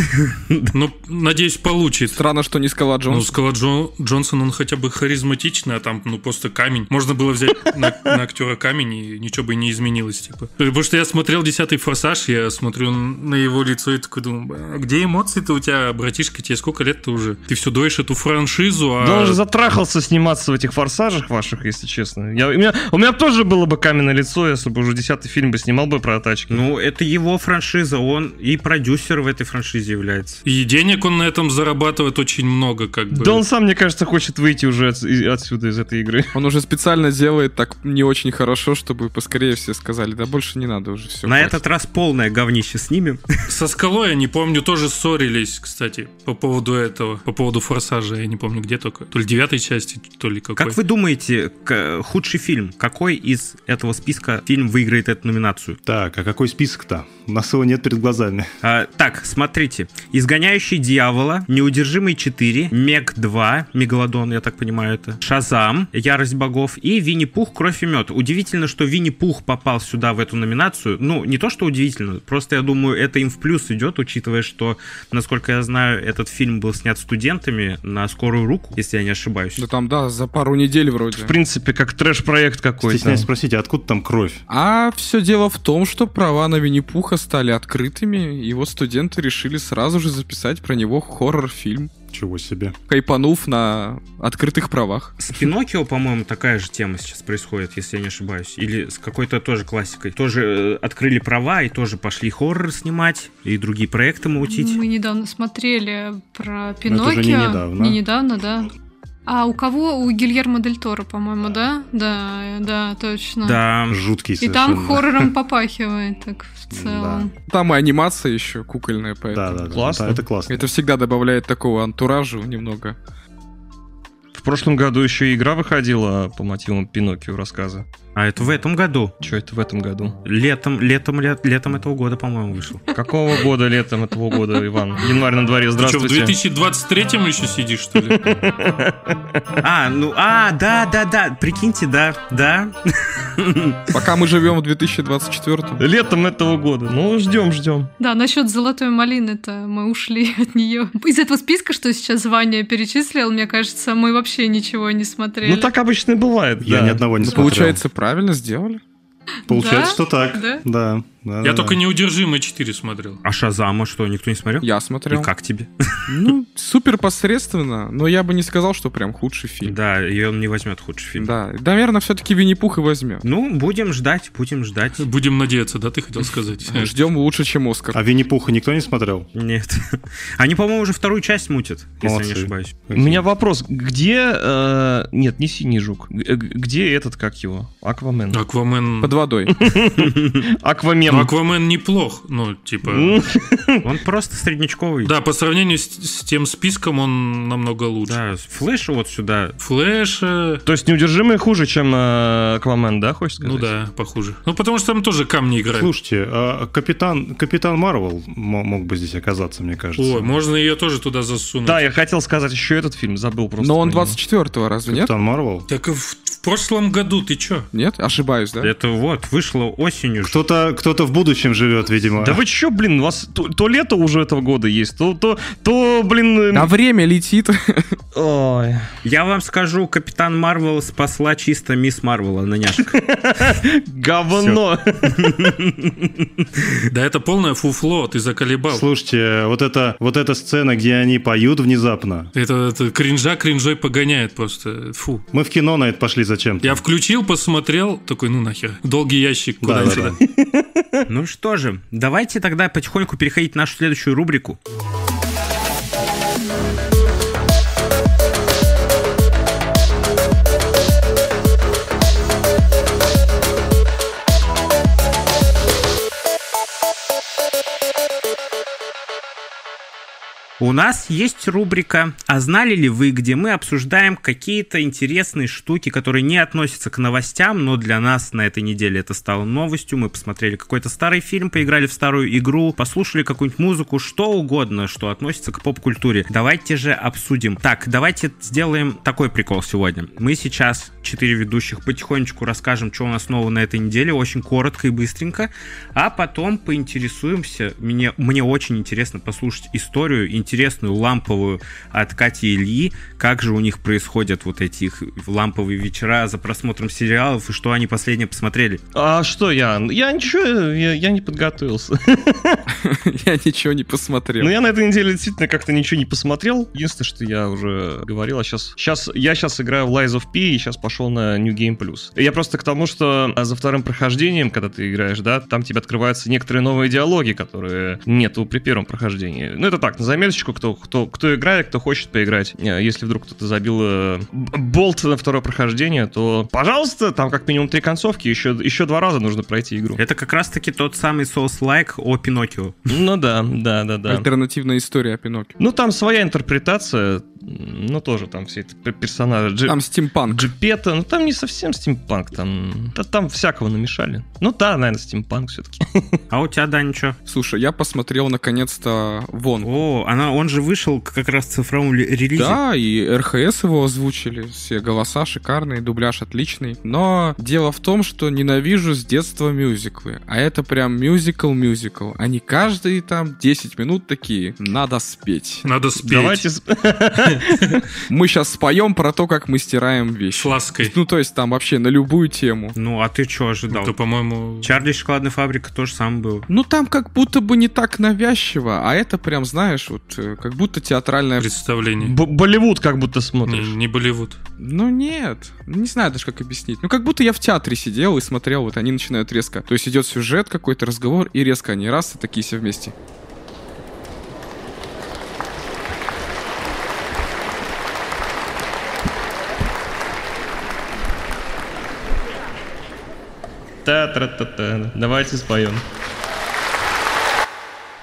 Ну, надеюсь, получит. Странно, что не Скала Ну, Джонс. Скала Джо- Джонсон, он хотя бы харизматичный, а там, ну, просто камень. Можно было взять *laughs* на, на актера камень, и ничего бы не изменилось, типа. Потому что я смотрел «Десятый форсаж», я смотрю на его лицо и такой думаю, а где эмоции-то у тебя, братишка, тебе сколько лет-то уже? Ты все доишь эту франшизу, а... Да он же затрахался сниматься в этих форсажах ваших, если честно. Я, у, меня, у меня тоже было бы каменное лицо, если бы уже десятый фильм бы снимал бы про тачки. Ну, это его франшиза, он и продюсер в этой франшизе является. И денег он на этом зарабатывает очень много, как бы. Да он сам, мне кажется, хочет выйти уже от- отсюда, из этой игры. Он уже специально делает так не очень хорошо, чтобы поскорее все сказали, да больше не надо уже все. На этот раз полное говнище снимем. Со скалой, я не помню, тоже ссорились, кстати, по поводу этого, по поводу форсажа, я не помню где только. То ли девятой части, то ли какой. Как вы думаете, к- худший фильм? Какой из этого списка фильм выиграет эту номинацию? Так, а какой список-то? У нас его нет перед глазами. А, так, смотрите. «Изгоняющий дьявола», «Неудержимый 4», «Мег 2», «Мегалодон», я так понимаю это, «Шазам», «Ярость богов» и «Винни-Пух. Кровь и мед». Удивительно, что «Винни-Пух» попал сюда, в эту номинацию. Ну, не то, что удивительно, просто я думаю, это им в плюс идет, учитывая, что, насколько я знаю, этот фильм был снят студентами на скорую руку, если я не ошибаюсь. Да там, да, за пару недель вроде. В принципе, как трэш-проект какой-то. Стесняюсь спросить, а откуда там кровь? А все дело в том, что права на Винни-Пуха стали открытыми, и вот студенты решили сразу же записать про него хоррор-фильм, Чего себе. кайпанув на открытых правах. С Пиноккио, по-моему, такая же тема сейчас происходит, если я не ошибаюсь. Или с какой-то тоже классикой. Тоже э, открыли права и тоже пошли хоррор снимать и другие проекты мутить. Мы недавно смотрели про это Пиноккио. уже не недавно. Не недавно, да. А у кого? У Гильермо Дель Торо, по-моему, да? Да, да, точно. Да. Жуткий И там хоррором *laughs* попахивает, так в целом. Там и анимация еще кукольная, Да, поэтому. да, да. Классно. Это, классно. Это всегда добавляет такого антуража немного. В прошлом году еще и игра выходила по мотивам Пиноккио рассказа. А это в этом году. Что это в этом году? Летом, летом, лет- летом этого года, по-моему, вышел. *laughs* Какого года летом этого года, Иван? Январь на дворе, Ты что, в здравствуйте. 2023 еще сидишь, что ли? *laughs* А, ну, а, да, да, да, прикиньте, да, да. *laughs* Пока мы живем в 2024 Летом этого года. Ну, ждем, ждем. Да, насчет золотой малины-то мы ушли от нее. Из этого списка, что сейчас Ваня перечислил, мне кажется, мы вообще ничего не смотрели. Ну, так обычно и бывает. Я да. ни одного не Ну, смотрел. получается, правильно сделали. Получается, Да? что так. Да? Да. Да, Я да, только да. неудержимый 4 смотрел. А Шазама что, никто не смотрел? Я смотрел. И как тебе? *laughs* Ну, супер посредственно, но я бы не сказал, что прям худший фильм. Да, и он не возьмет худший фильм. Да, наверное, все-таки Винни-Пух и возьмет. Ну, будем ждать, будем ждать. *laughs* Будем надеяться, да, ты хотел сказать? *laughs* Ждем лучше, чем Оскар. А Винни-Пуха никто не смотрел? Нет. Они, по-моему, уже вторую часть мутят, если не ошибаюсь. У меня вопрос. Где... э, Нет, не Синий Жук. Где этот, как его? Аквамен. Аквамен... Под водой. Аквамем. Не, ну Аквамен неплох, ну, типа... *laughs* Он просто среднячковый. Да, по сравнению с, с тем списком он намного лучше. Да, Флэша вот сюда. Флэша... То есть неудержимый хуже, чем э, Аквамен, да, хочешь сказать? Ну да, похуже. Ну, потому что там тоже камни играют. Слушайте, а Капитан, Капитан Марвел мо- мог бы здесь оказаться, мне кажется. Ой, можно ее тоже туда засунуть. Да, я хотел сказать еще этот фильм, забыл просто. Но он про него. 24-го, разве нет? Капитан Марвел? Так в прошлом году ты чё? Нет? Ошибаюсь, да? Это вот, вышло осенью. Кто-то кто в будущем живет, видимо. Да вы чё, блин, у вас то, то лето уже этого года есть, то, то, то блин... А время летит. *laughs* Ой. Я вам скажу, Капитан Марвел спасла чисто Мисс Марвела на няшках. *laughs* Говно. Да это полное фуфло, ты заколебал. Слушайте, вот эта, вот эта сцена, где они поют внезапно. Это, это кринжа кринжой погоняет просто. Фу. Мы в кино на это пошли зачем-то. Я включил, посмотрел, такой, ну нахер. Долгий ящик, куда Да, да, сюда. да. Ну что же, давайте тогда потихоньку переходить в нашу следующую рубрику. У нас есть рубрика «А знали ли вы?», где мы обсуждаем какие-то интересные штуки, которые не относятся к новостям, но для нас на этой неделе это стало новостью. Мы посмотрели какой-то старый фильм, поиграли в старую игру, послушали какую-нибудь музыку, что угодно, что относится к поп-культуре. Давайте же обсудим. Так, давайте сделаем такой прикол сегодня. Мы сейчас, четыре ведущих, потихонечку расскажем, что у нас нового на этой неделе, очень коротко и быстренько, а потом поинтересуемся. Мне, мне очень интересно послушать историю, интересную, ламповую от Кати и Ильи, как же у них происходят вот эти их ламповые вечера за просмотром сериалов, и что они последнее посмотрели. А что я? Я ничего, я, я не подготовился. *laughs* Я ничего не посмотрел. Ну, я на этой неделе действительно как-то ничего не посмотрел. Единственное, что я уже говорил, а сейчас, сейчас я сейчас играю в Lies of P и сейчас пошел на New Game Plus. Я просто к тому, что а, за вторым прохождением, когда ты играешь, да, там тебе открываются некоторые новые диалоги, которые нету при первом прохождении. Ну, это так, на заметочку, кто, кто, кто играет, кто хочет поиграть. Э, Если вдруг кто-то забил э, болт на второе прохождение, то, пожалуйста, там как минимум три концовки, еще, еще два раза нужно пройти игру. Это как раз-таки тот самый souls-like о Пиноккио. Ну да, да, да, да. Альтернативная история о Пиноккио. Ну, там своя интерпретация, ну, тоже там все эти пер- персонажи. Джи- Там стимпанк. Джепетто, ну, там не совсем стимпанк, там, да, там всякого намешали. Ну, да, наверное, стимпанк все-таки. *laughs* А у тебя, да, ничего? Слушай, я посмотрел наконец-то Вонку. О, она, он же вышел как раз в цифровом ли- релизе. Да, и РХС его озвучили, все голоса шикарные, дубляж отличный. Но дело в том, что ненавижу с детства мюзиклы. А это прям мюзикл-мюзикл. Они каждые там 10 минут такие, надо спеть. Надо спеть. Давайте... *laughs* с- *laughs* Мы сейчас споем про то, как мы стираем С вещи. лаской. Ну, то есть там вообще на любую тему. Ну, а ты что ожидал? Это, по-моему... Чарли и шоколадная фабрика тоже самое было. Ну, там как будто бы не так навязчиво, а это прям, знаешь, вот э, как будто театральная... Представление. Б- Болливуд как будто Не, смотришь. не Болливуд. Ну, нет. Не знаю даже, как объяснить. Ну, как будто я в театре сидел и смотрел, вот они начинают резко. То есть идет сюжет, какой-то разговор, и резко они раз, и такие все вместе. Та-та-та-та. Давайте споем.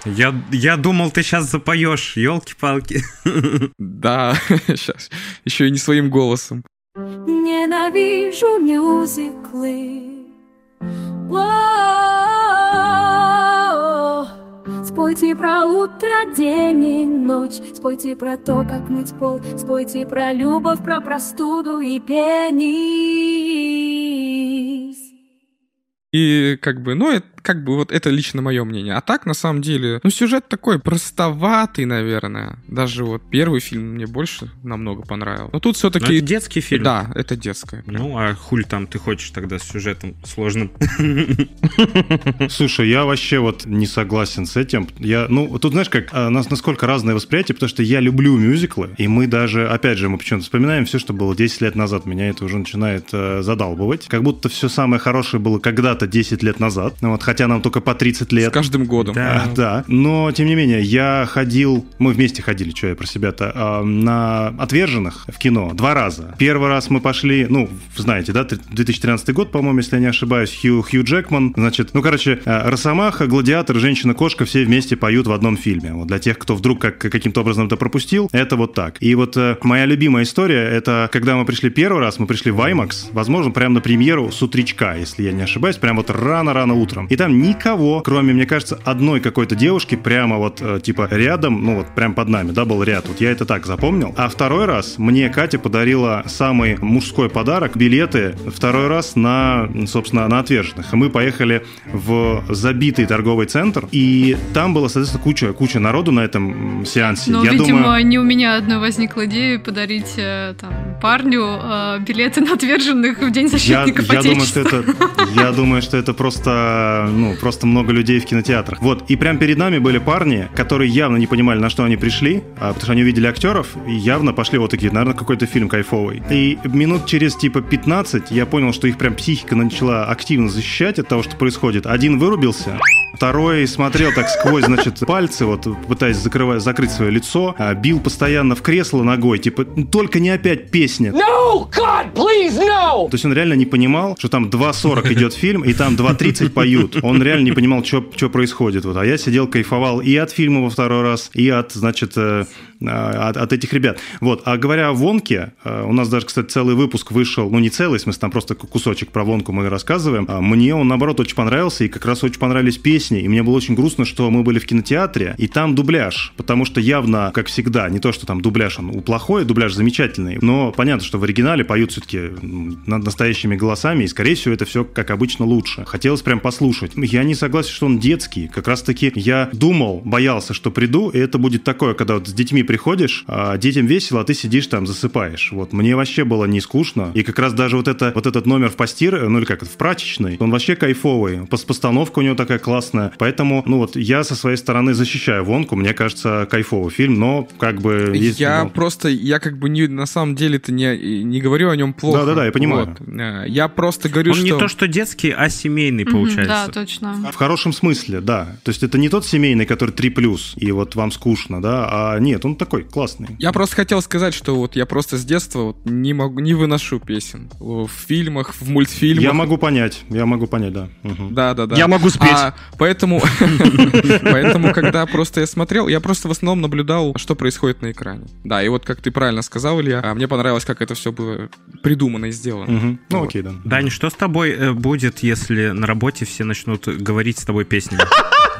Я, я думал, ты сейчас запоешь, елки-палки. *laughs* Да, *laughs* сейчас. Еще и не своим голосом. Ненавижу мюзиклы. Спойте про утро, день и ночь Спойте про то, как мыть пол Спойте про любовь, про простуду и пенис И как бы, ну, это, как бы вот это лично мое мнение. А так, на самом деле, ну, сюжет такой простоватый, наверное. Даже вот первый фильм мне больше намного понравился. Но тут Ну, все-таки... это детский фильм. Да, это детское. прям. Ну, а хуль там ты хочешь тогда с сюжетом сложным? Слушай, я вообще вот не согласен с этим. Я, ну, тут знаешь, как а, нас насколько разное восприятие, потому что я люблю мюзиклы, и мы даже, опять же, мы почему-то вспоминаем все, что было 10 лет назад. Меня это уже начинает э, задалбывать. Как будто все самое хорошее было когда-то 10 лет назад. Ну, вот, хотя нам только по 30 С лет. каждым годом. Да. Да, но тем не менее, я ходил, мы вместе ходили, что я про себя-то, а, на «Отверженных» в кино два раза. Первый раз мы пошли, ну, знаете, да, 2013 год, по-моему, если я не ошибаюсь, Хью, Хью Джекман, значит, ну, короче, а, Росомаха, Гладиатор, Женщина-кошка все вместе поют в одном фильме. Вот для тех, кто вдруг как, каким-то образом это пропустил, это вот так. И вот э, моя любимая история, это когда мы пришли первый раз, мы пришли в IMAX, возможно, прямо на премьеру с утречка, если я не ошибаюсь, прям вот рано-рано утром. И там никого, кроме, мне кажется, одной какой-то девушки прямо вот, э, типа, рядом, ну вот прям под нами, да, был ряд. Вот я это так запомнил. А второй раз мне Катя подарила самый мужской подарок, билеты, второй раз на, собственно, на отверженных. Мы поехали в забитый торговый центр, и там было, соответственно, куча, куча народу на этом сеансе. Ну, я видимо, думаю, не у меня одной возникла идея подарить э, там, парню э, билеты на отверженных в День Я, защитников я думаю, что это, я думаю, что это просто, ну, просто много людей в кинотеатрах. Вот, и прям перед нами были парни, которые явно не понимали, на что они пришли, а, потому что они увидели актеров и явно пошли вот такие, наверное, какой-то фильм кайфовый. И минут через типа 15 я понял, что их прям психика начала активно защищать от того, что происходит. Один вырубился, Второй смотрел так сквозь, значит, пальцы, вот пытаясь закрывать, закрыть свое лицо, а, бил постоянно в кресло ногой, типа, «Ну, только не опять песня. No! God, please, no! То есть он реально не понимал, что там 2.40 идет фильм, и там 2.30 поют. Он реально не понимал, что происходит. Вот. А я сидел, кайфовал и от фильма во второй раз, и от, значит, э, от, от этих ребят. Вот. А говоря о Вонке, э, у нас даже, кстати, целый выпуск вышел, ну не целый, в смысле, там просто кусочек про Вонку мы рассказываем. А Мне он, наоборот, очень понравился, и как раз очень понравились песни. И мне было очень грустно, что мы были в кинотеатре, и там дубляж. Потому что явно, как всегда, не то, что там дубляж он плохой, дубляж замечательный, но понятно, что в оригинале поют все-таки над настоящими голосами, и, скорее всего, это все, как обычно, лучше. Хотелось прям послушать. Я не согласен, что он детский. Как раз-таки я думал, боялся, что приду, и это будет такое, когда вот с детьми приходишь, а детям весело, а ты сидишь там, засыпаешь. Вот. Мне вообще было не скучно. И как раз даже вот, это, вот этот номер в постир, ну или как в прачечной, он вообще кайфовый. Пос- Постановка у него такая классная. Поэтому, ну вот, я со своей стороны защищаю Вонку. Мне кажется, кайфовый фильм, но как бы... есть- Я ну, просто, я как бы не, на самом деле-то не, не говорю о нем плохо. Да-да-да, я понимаю. Вот. Э, Я просто говорю, Он что... не то что детский, а семейный Мгм, получается. Да, точно. В хорошем смысле, да. То есть это не тот семейный, который 3+, и вот вам скучно, да, а нет, он такой классный. Я просто хотел сказать, что вот я просто с детства вот не могу, не выношу песен в фильмах, в мультфильмах. Я могу понять, я могу понять, да. Мгм. Да, да, да. Я могу спеть. А, поэтому, *laughs* поэтому, когда просто я смотрел, я просто в основном наблюдал, что происходит на экране. Да, и вот как ты правильно сказал, Илья, а мне понравилось, как это все было придумано и сделано. Ну окей, да. Дань, что с тобой э, будет, если на работе все начнут говорить с тобой песнями?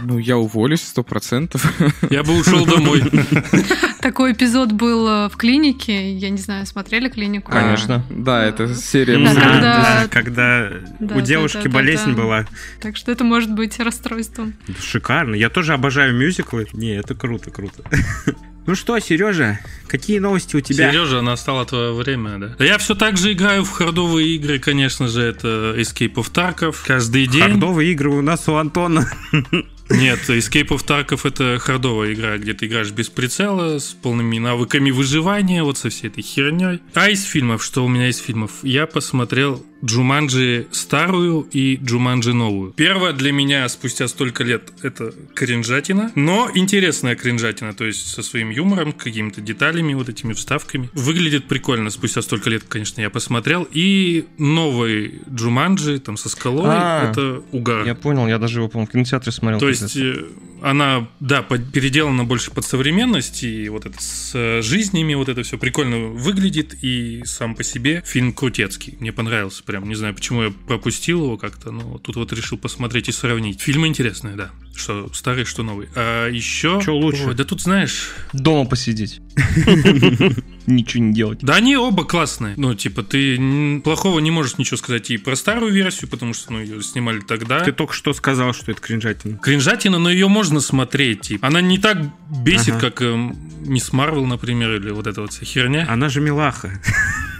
Ну, я уволюсь сто процентов. Я бы ушел домой. *laughs* Такой эпизод был э, в клинике. Я не знаю, смотрели клинику? Конечно. Да, это серия. Да, когда- Да, когда Да, у девушки да, да, болезнь да. была. Так что это может быть расстройством. Шикарно. Я тоже обожаю мюзиклы. Не, это круто, круто. *laughs* Ну что, Сережа, какие новости у тебя? Сережа, настало твое время, да? Да Я все так же играю в хардовые игры, конечно же, это Escape of Tarkov. Каждый день. Хардовые игры у нас у Антона. *laughs* Нет, Escape of Tarkov это хардовая игра, где ты играешь без прицела, с полными навыками выживания, вот со всей этой херней. А из фильмов, что у меня из фильмов? Я посмотрел Джуманджи старую и Джуманджи новую. Первая для меня спустя столько лет это кринжатина, но интересная кринжатина, то есть со своим юмором, какими-то деталями, вот этими вставками. Выглядит прикольно, спустя столько лет, конечно, я посмотрел. И новый Джуманджи, там со скалой, А, это угар. Я понял, я даже его, по-моему, в кинотеатре смотрел. То есть э, она, да, под- переделана больше под современность, и вот это с э, жизнями, вот это все прикольно выглядит, и сам по себе фильм крутецкий. Мне понравился прям. Не знаю, почему я пропустил его как-то, но тут вот решил посмотреть и сравнить. Фильмы интересные, да. Что старый, что новый. А еще... Чё лучше? Ой, да тут, знаешь... Дома посидеть. *laughs* Ничего не делать. Да они оба классные. Ну, типа, ты плохого не можешь ничего сказать и про старую версию, потому что, ну, ее снимали тогда. Ты только что сказал, что это кринжатина. Кринжатина, но ее можно смотреть. Типа. Она не так бесит, Ага. как эм, Мисс Марвел, например, или вот эта вот вся херня. Она же милаха.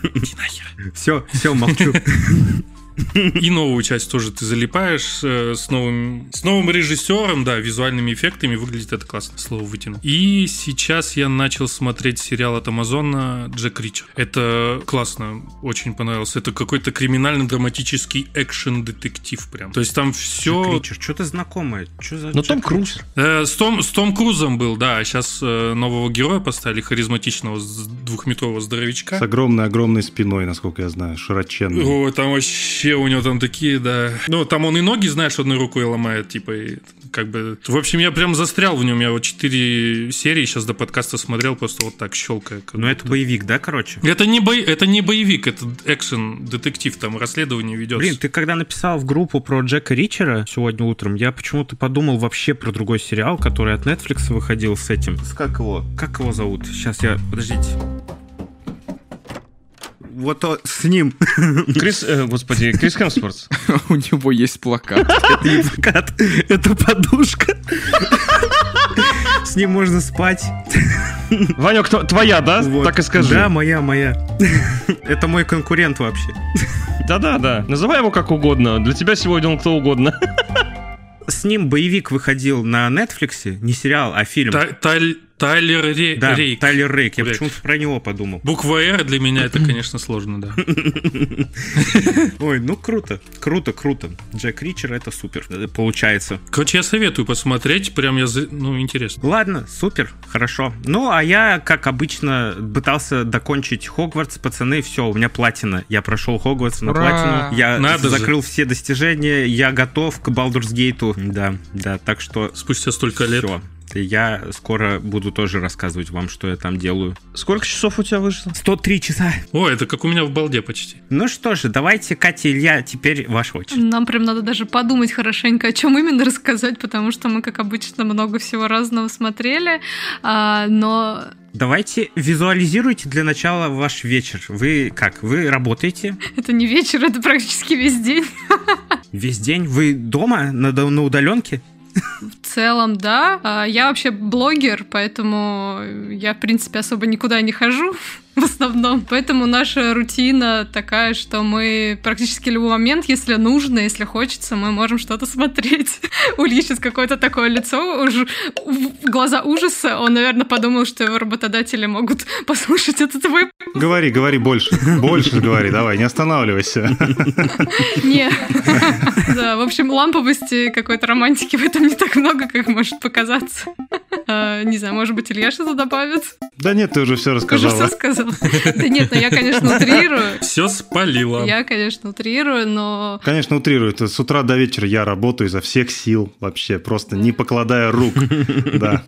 Иди нахер. Все, все, молчу. *laughs* *laughs* И новую часть тоже ты залипаешь э, с новым, с новым режиссером, да, визуальными эффектами. Выглядит это классно, слово вытяну. И сейчас я начал смотреть сериал от Амазона «Джек Ричер». Это классно, очень понравилось. Это какой-то криминально-драматический экшен-детектив прям. То есть там все... Кричер, что-то знакомое. Что за Ну, Том Джек Круз. Ричер? Э, с, Том, с Том Крузом был, да. А сейчас э, нового героя поставили, харизматичного двухметрового здоровячка. С огромной-огромной спиной, насколько я знаю, широченной. О, там вообще у него там такие, да. Ну, там он и ноги, знаешь, одной рукой ломает, типа, и как бы... В общем, я прям застрял в нем. Я вот четыре серии сейчас до подкаста смотрел, просто вот так щелкая. как Ну, это боевик, да, короче? Это не, бой... это не боевик, это экшен, детектив, там расследование ведется. Блин, ты когда написал в группу про Джека Ричера сегодня утром, я почему-то подумал вообще про другой сериал, который от Netflix выходил с этим. С как его? Как его зовут? Сейчас я... Подождите. Вот о- с ним. Крис, э, господи, Крис Хемсворт. *laughs* У него есть плакат. Это не плакат, это подушка. С ним можно спать. Ванек, тв- твоя, да? Вот. Так и скажи. Да, моя, моя. Это мой конкурент вообще. Да-да-да. Называй его как угодно. Для тебя сегодня он кто угодно. С ним боевик выходил на Netflix, не сериал, а фильм. Та- Таль- Тайлер Ре- Да, Рейк. Тайлер Рейк. Я Рейк. почему-то про него подумал. Буква «Р» для меня это, конечно, сложно, да. *laughs* Ой, ну круто, круто, круто. Джек Ричер это супер, э, получается. Короче, я советую посмотреть, прям я, за- ну, интересно. Ладно, супер, хорошо. Ну, а я, как обычно, пытался докончить Хогвартс, пацаны, все, у меня платина. Я прошел Хогвартс на Ура! платину, я Надо же. закрыл все достижения, я готов к Балдурс Гейту. Да, да, так что Спустя столько лет. все. Я скоро буду тоже рассказывать вам, что я там делаю. Сколько часов у тебя вышло? 103 часа. О, это как у меня в балде почти. Ну что же, давайте, Катя и Илья, теперь ваша очередь. Нам прям надо даже подумать хорошенько, о чем именно рассказать, потому что мы, как обычно, много всего разного смотрели, а, но Давайте визуализируйте для начала ваш вечер. Вы как? Вы работаете это не вечер, это практически весь день. *laughs* весь день? Вы дома на, на удаленке? *laughs* В целом, да. А, Я вообще блогер, поэтому я, в принципе, особо никуда не хожу в основном. Поэтому наша рутина такая, что мы практически любой момент, если нужно, если хочется, мы можем что-то смотреть. *laughs* У Ильи сейчас какое-то такое лицо, уж глаза ужаса. Он, наверное, подумал, что его работодатели могут *laughs* послушать этот выпуск. Говори, говори больше. Больше говори, давай, не останавливайся. *laughs* Не. Да, в общем, ламповости какой-то романтики в этом не так много, как может показаться. А, Не знаю, может быть, Илья что-то добавит? Да нет, ты уже все Уже все рассказала. *laughs* Да нет, ну я, конечно, утрирую. Все спалило. Я, конечно, утрирую, но Конечно, утрирует. С утра до вечера я работаю изо всех сил вообще, просто не покладая рук. *laughs* Да.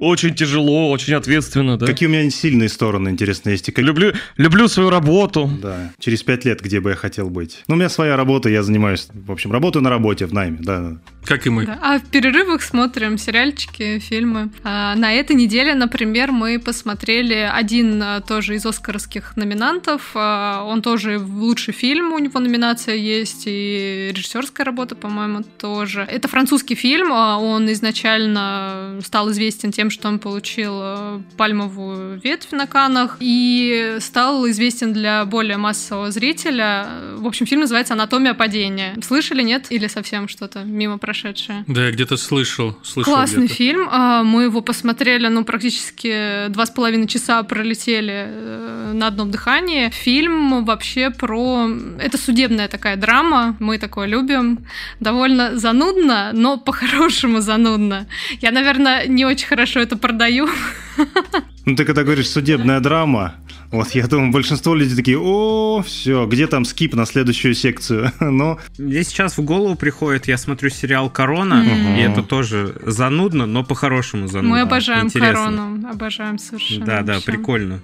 Очень тяжело, очень ответственно, да? Какие у меня сильные стороны, интересно, есть. Люблю, люблю свою работу. Да, через пять лет, где бы я хотел быть. Ну, у меня своя работа, я занимаюсь, в общем, работаю на работе в найме, да. Как и мы. Да. А в перерывах смотрим сериальчики, фильмы. А, на этой неделе, например, мы посмотрели один а, тоже из оскаровских номинантов. А, он тоже лучший фильм, у него номинация есть, и режиссерская работа, по-моему, тоже. Это французский фильм. а, Он изначально стал известен тем, что он получил пальмовую ветвь на Канах и стал известен для более массового зрителя. В общем, фильм называется «Анатомия падения». Слышали, нет? Или совсем что-то мимо прошедшее? Да, я где-то слышал. слышал Классный где-то. фильм. А, Мы его посмотрели, ну, практически два с половиной часа пролетели э, на одном дыхании. Фильм вообще про... Это судебная такая драма, мы такое любим. Довольно занудно, но *laughs* по-хорошему занудно. Я, наверное, не очень хорошо это продаю. *laughs* Ну, ты когда говоришь судебная драма, вот я думаю, большинство людей такие, о, все, где там скип на следующую секцию? *laughs* Но Мне сейчас в голову приходит, я смотрю сериал «Корона», Мгм. и это тоже занудно, но по-хорошему занудно. Мы обожаем Интересно. корону. Обожаем совершенно. Да, да, вообще. прикольно.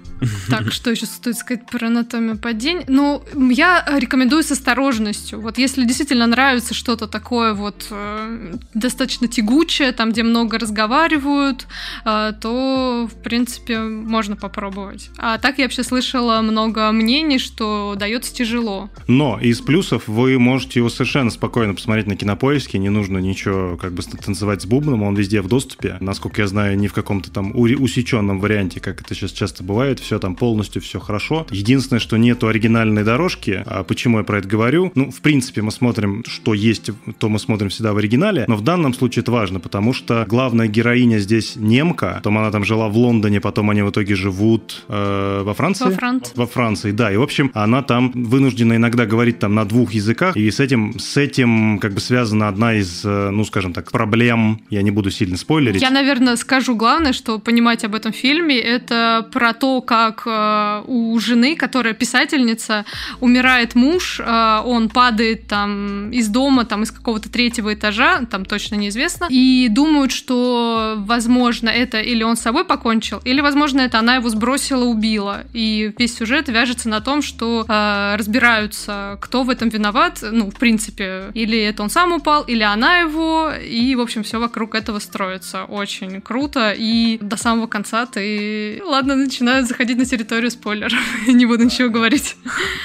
Так, что еще стоит сказать про анатомию падения? Ну, я рекомендую с осторожностью. Вот если действительно нравится что-то такое вот э, достаточно тягучее, там, где много разговаривают, э, то, в принципе, можно попробовать. А так я вообще слышала много мнений, что дается тяжело. Но из плюсов вы можете его совершенно спокойно посмотреть на кинопоиске, не нужно ничего как бы танцевать с бубном, он везде в доступе. Насколько я знаю, не в каком-то там усеченном варианте, как это сейчас часто бывает, все там полностью все хорошо. Единственное, что нету оригинальной дорожки. А почему я про это говорю? Ну, в принципе, мы смотрим, что есть, то мы смотрим всегда в оригинале, но в данном случае это важно, потому что главная героиня здесь немка, потом она там жила в Лондоне, потом они в итоге живут э, во Франции? Во Франции. Во Франции, да. И, в общем, она там вынуждена иногда говорить там на двух языках, и с этим, с этим как бы связана одна из, э, ну, скажем так, проблем. Я не буду сильно спойлерить. Я, наверное, скажу главное, что понимать об этом фильме, это про то, как э, у жены, которая писательница, умирает муж, э, он падает там из дома, там из какого-то третьего этажа, там точно неизвестно, и думают, что, возможно, это или он с собой покончил, или, возможно, это она его сбросила, убила. И весь сюжет вяжется на том, что э, разбираются, кто в этом виноват, ну, в принципе, или это он сам упал, или она его, и, в общем, все вокруг этого строится. Очень круто, и до самого конца ты... Ладно, начинают заходить на территорию спойлеров, *laughs* не буду ничего говорить.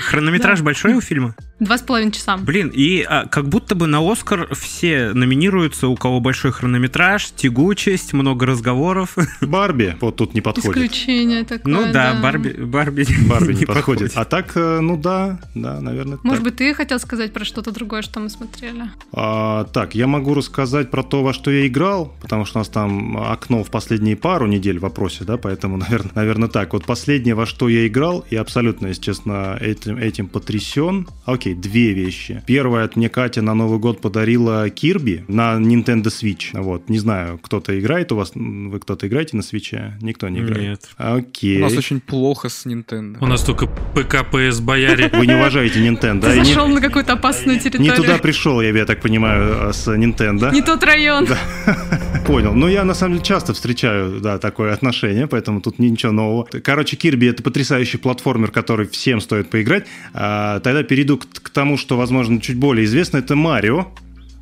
Хронометраж большой у фильма? Два с половиной часа. Блин, и а, как будто бы на Оскар все номинируются, у кого большой хронометраж, тягучесть, много разговоров. *laughs* Барби вот тут не подходит. Исключение такое, Ну да, Барби, Барби, Барби *laughs* не подходит. А так, э, ну да, да, наверное. Может так. быть, ты хотел сказать про что-то другое, что мы смотрели? А, так, я могу рассказать про то, во что я играл, потому что у нас там окно в последние пару недель в вопросе, да, поэтому, *laughs* наверное, наверное так. Вот последнее, во что я играл, и абсолютно, если честно, этим, этим потрясен. Окей, две вещи. Первое, это мне Катя на Новый год подарила Кирби на Nintendo Switch. Вот, не знаю, кто-то играет у вас, вы кто-то играете на Свиче? Никто не играет. Нет. Окей. У нас очень плохо с Nintendo. У нас только ПК, ПС, бояре. Вы не уважаете Nintendo. Ты зашел на какую-то опасную территорию. Не туда пришел, я, я так понимаю, с Nintendo. Не тот район. *laughs* Понял. Ну, я на самом деле часто встречаю, да, такое отношение, поэтому тут ничего нового. Короче, Кирби это потрясающий платформер, который всем стоит поиграть. А, тогда перейду к, к тому, что, возможно, чуть более известно. Это Марио.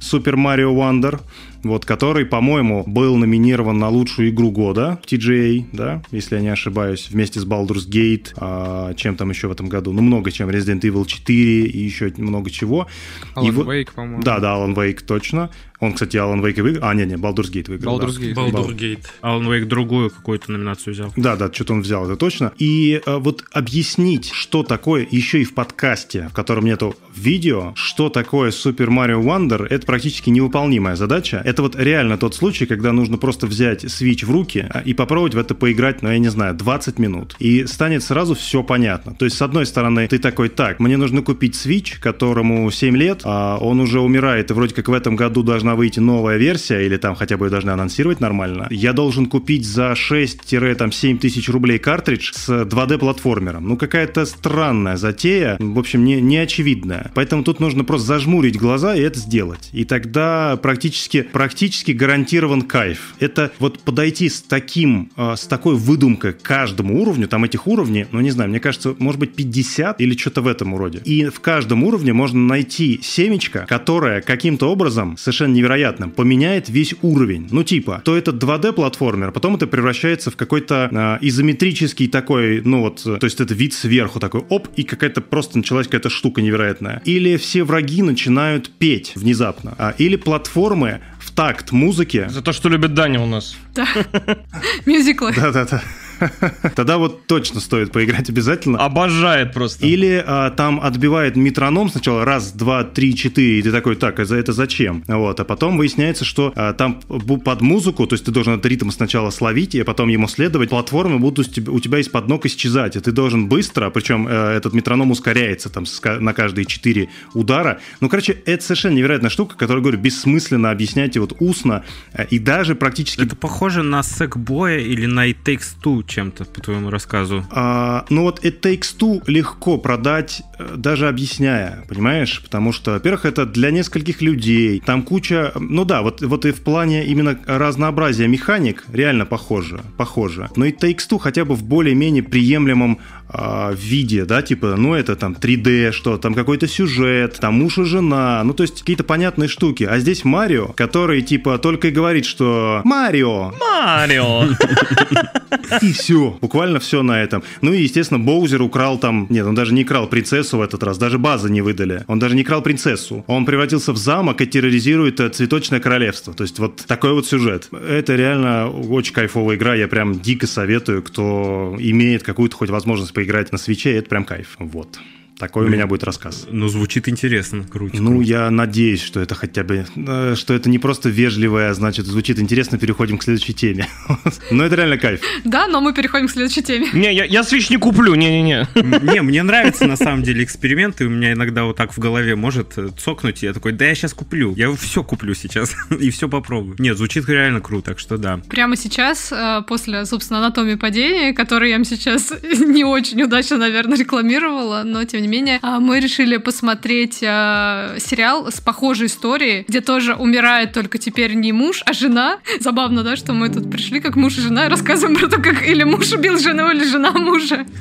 Супер Марио Wonder, вот, который, по-моему, был номинирован на лучшую игру года в TGA, да, если я не ошибаюсь, вместе с Baldur's Gate, а, чем там еще в этом году, ну, много чем, Resident Evil 4 и еще много чего. И Alan вот- Wake, по-моему. Да, да, Alan Wake, точно. Он, кстати, Alan Wake и выиграл. А, не, не, Baldur's Gate выиграл. Baldur's да. Gate. Балдургейт. Alan Wake другую какую-то номинацию взял. Да, да, что-то он взял, это точно. И э, вот объяснить, что такое, еще и в подкасте, в котором нету видео, что такое Super Mario Wonder, это практически невыполнимая задача. Это вот реально тот случай, когда нужно просто взять Switch в руки а, и попробовать в это поиграть, ну, я не знаю, 20 минут. И станет сразу все понятно. То есть, с одной стороны, ты такой, так, мне нужно купить Switch, которому 7 лет, а он уже умирает, и вроде как в этом году должна выйти новая версия, или там хотя бы ее должны анонсировать нормально. Я должен купить за 6-7 тысяч рублей картридж с 2D-платформером. Ну, какая-то странная затея, в общем, не, не очевидная. Поэтому тут нужно просто зажмурить глаза и это сделать. И тогда практически, практически гарантирован кайф. Это вот подойти с таким, э, с такой выдумкой к каждому уровню, там этих уровней, ну, не знаю, мне кажется, может быть 50 или что-то в этом роде. И в каждом уровне можно найти семечко, которое каким-то образом, совершенно невероятным, поменяет весь уровень. Ну, типа, то это 2D-платформер, потом это превращается в какой-то э, изометрический такой, ну вот, то есть это вид сверху такой, оп, и какая-то просто началась какая-то штука невероятная. Или все враги начинают петь внезапно. А, или платформы такт музыки. За то, что любит Даня у нас. Мюзиклы. Да-да-да. *laughs* Тогда вот точно стоит поиграть обязательно. Обожает просто. Или а, там отбивает метроном сначала раз, два, три, четыре, и ты такой, так, а за это зачем? Вот, а потом выясняется, что а, там под музыку, то есть ты должен этот ритм сначала словить, и потом ему следовать, платформы будут у тебя, из-под ног исчезать, и ты должен быстро, причем э, этот метроном ускоряется там на каждые четыре удара. Ну, короче, это совершенно невероятная штука, которую, говорю, бессмысленно объяснять и вот устно, э, и даже практически Это похоже на Sackboy или на It Takes Two чем-то, по твоему рассказу. А, ну вот It Takes Two легко продать, э, даже объясняя, понимаешь? Потому что, во-первых, это для нескольких людей. Там куча... Ну да, вот, вот и в плане именно разнообразия механик реально похоже. Похоже. Но It Takes Two хотя бы в более-менее приемлемом в виде, да, типа, ну это там 3D, что там какой-то сюжет, там муж и жена, ну то есть какие-то понятные штуки. А здесь Марио, который типа только и говорит, что Марио, Марио! *laughs* и все. Буквально все на этом. Ну и, естественно, Боузер украл там... Нет, он даже не крал принцессу в этот раз. Даже базы не выдали. Он даже не крал принцессу. Он превратился в замок и терроризирует э, цветочное королевство. То есть вот такой вот сюжет. Это реально очень кайфовая игра. Я прям дико советую, кто имеет какую-то хоть возможность поиграть на свече. Это прям кайф. Вот. Такой у меня будет рассказ. Ну, звучит интересно, круто. Ну, круто. я надеюсь, что это хотя бы, что это не просто вежливое, а значит, звучит интересно, переходим к следующей теме. *laughs* Но это реально кайф. Да, но мы переходим к следующей теме. Не, я, я Switch не куплю, не-не-не. Не, мне нравятся на самом деле эксперименты. У меня иногда вот так в голове может э, цокнуть. и Я такой, да я сейчас куплю. Я все куплю сейчас *laughs* и все попробую. Нет, звучит реально круто, так что да. Прямо сейчас, э, после, собственно, анатомии падения, который я вам сейчас *laughs* не очень удачно, наверное, рекламировала, но тем не менее, а, мы решили посмотреть а, сериал с похожей историей, где тоже умирает только теперь не муж, а жена. *laughs* Забавно, да, что мы тут пришли как муж и жена и рассказываем про то, как или муж убил жену, или жена мужа. *laughs*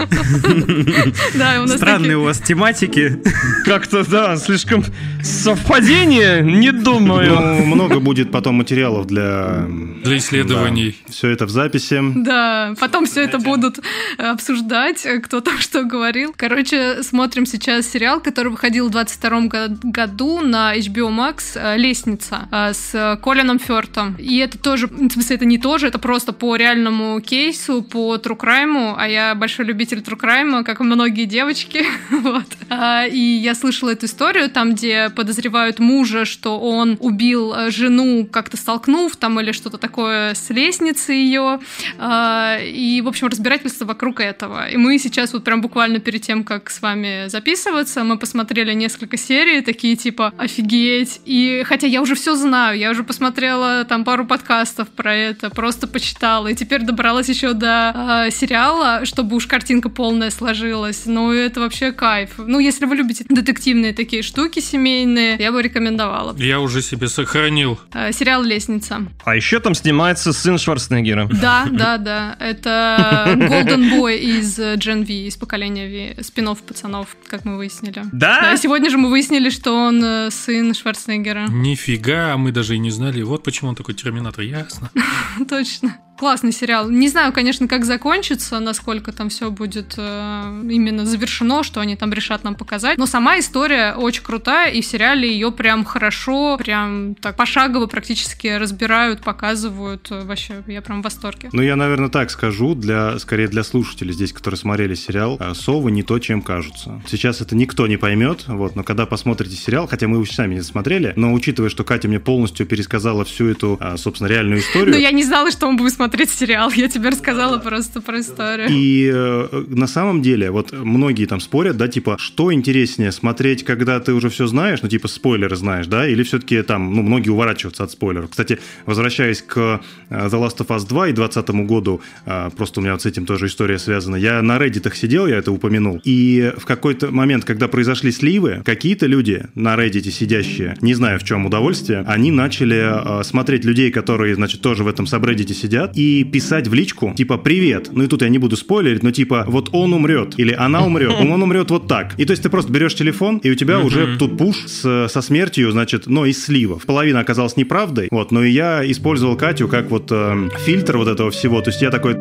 Да, у нас Странные у вас тематики. Как-то, да, слишком совпадение, не думаю. Ну, много будет потом материалов для... Для исследований. Все это в записи. Да, потом все это будут э, обсуждать, э, кто там что говорил. Короче, смотрим сейчас сериал, который выходил в 22 го- году на HBO Max э, «Лестница» э, с Колином Фёртом. И это тоже, в смысле, это не тоже, это просто по реальному кейсу, по crime, а я большой любитель crime, как и многие девочки. *laughs* вот. А, И я слышала эту историю, там, где подозревают мужа, что он убил э, жену, как-то столкнув там или что-то такое с лестницы ее. А, И, в общем, разбирательство вокруг этого. И мы сейчас вот прям буквально перед тем, как с вами записываться, мы посмотрели несколько серий, такие типа офигеть. И хотя я уже все знаю, я уже посмотрела там пару подкастов про это, просто почитала. И теперь добралась еще до а, сериала, чтобы уж картинка полная сложилась. Ну, это вообще кайф. Ну, если вы любите детективные такие штуки семейные, я бы рекомендовала. Я уже себе сохранил. А, Сериал «Лестница». А еще там снимается сын Шварценеггера. Да, да, да. Это Golden Boy из Gen V, из поколения V, спинов пацанов, как мы выяснили. Да? Да, сегодня же мы выяснили, что он э, сын Шварценеггера. Нифига, мы даже и не знали. Вот почему он такой терминатор, ясно. *laughs* Точно. Классный сериал. Не знаю, конечно, как закончится, насколько там все будет э, именно завершено, что они там решат нам показать. Но сама история очень крутая, и в сериале ее прям хорошо, прям так пошагово практически разбирают, показывают. Вообще, я прям в восторге. Ну, я, наверное, так скажу, для, скорее для слушателей здесь, которые смотрели сериал, а, совы не то, чем кажутся. Сейчас это никто не поймет, вот, но когда посмотрите сериал, хотя мы его сами не смотрели, но учитывая, что Катя мне полностью пересказала всю эту, а, собственно, реальную историю, Но я не знала, что мы будем смотреть сериал. Я тебе рассказала просто про историю. И э, на самом деле, вот многие там спорят, да, типа, что интереснее, смотреть, когда ты уже все знаешь, ну, типа, спойлеры знаешь, да, или все-таки там, ну, многие уворачиваются от спойлеров. Кстати, возвращаясь к э, The Last of Us 2 и 2020 году, э, просто у меня вот с этим тоже история связана, я на Reddit сидел, я это упомянул, и в какой-то момент, когда произошли сливы, какие-то люди на Reddit сидящие, не знаю в чем удовольствие, они начали э, смотреть людей, которые, значит, тоже в этом сабреддите сидят, и писать в личку, типа, привет, ну и тут я не буду спойлерить, но типа, вот он умрет, или она умрет, *laughs* он умрет вот так. И то есть ты просто берешь телефон, и у тебя уже тут пуш с- со смертью, значит, но из сливов. Половина оказалась неправдой, вот, но и я использовал Катю как вот э, фильтр вот этого всего, то есть я такой,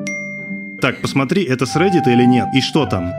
так, посмотри, это с Reddit или нет, и что там?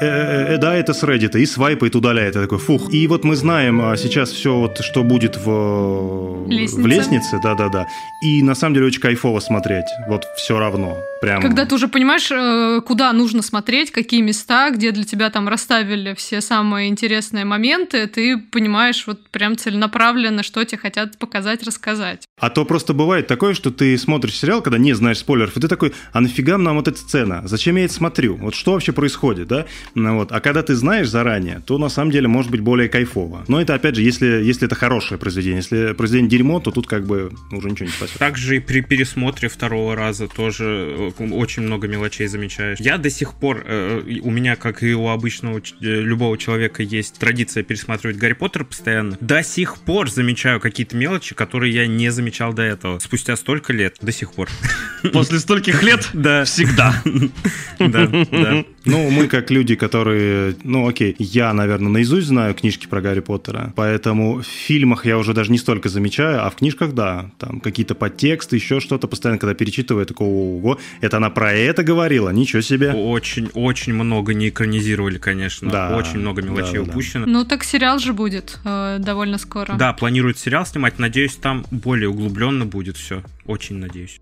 Э, э, э, да, это с Reddit, и свайпает, удаляет. Я такой, фух. И вот мы знаем а, сейчас все, вот, что будет в, Лестнице. в лестнице, да-да-да. И на самом деле очень кайфово смотреть. Вот все равно. Прям... Когда ты уже понимаешь, э, куда нужно смотреть, какие места, где для тебя там расставили все самые интересные моменты, ты понимаешь вот прям целенаправленно, что тебе хотят показать, рассказать. А то просто бывает такое, что ты смотришь сериал, когда не знаешь спойлеров, и ты такой, а нафига нам вот эта сцена? Зачем я это смотрю? Вот что вообще происходит, да? Ну, вот. А когда ты знаешь заранее, то на самом деле может быть более кайфово. Но это, опять же, если, если это хорошее произведение. Если произведение дерьмо, то тут как бы уже ничего не спасет. Также и при пересмотре второго раза тоже очень много мелочей замечаешь. Я до сих пор, э, у меня, как и у обычного ч- э, любого человека, есть традиция пересматривать Гарри Поттер постоянно. До сих пор замечаю какие-то мелочи, которые я не замечал до этого. Спустя столько лет, до сих пор. После стольких лет *laughs* Да, всегда. да, да. Ну, мы как люди, которые... Ну, окей, я, наверное, наизусть знаю книжки про Гарри Поттера, поэтому в фильмах я уже даже не столько замечаю, а в книжках, да, там какие-то подтексты, еще что-то, постоянно, когда перечитываю, я такой, ого, это она про это говорила? Ничего себе. Очень, очень много не экранизировали, конечно. Да, Очень много мелочей да, да, да. упущено. Ну так сериал же будет э, довольно скоро. Да, планируют сериал снимать. Надеюсь, там более углубленно будет все. Очень надеюсь.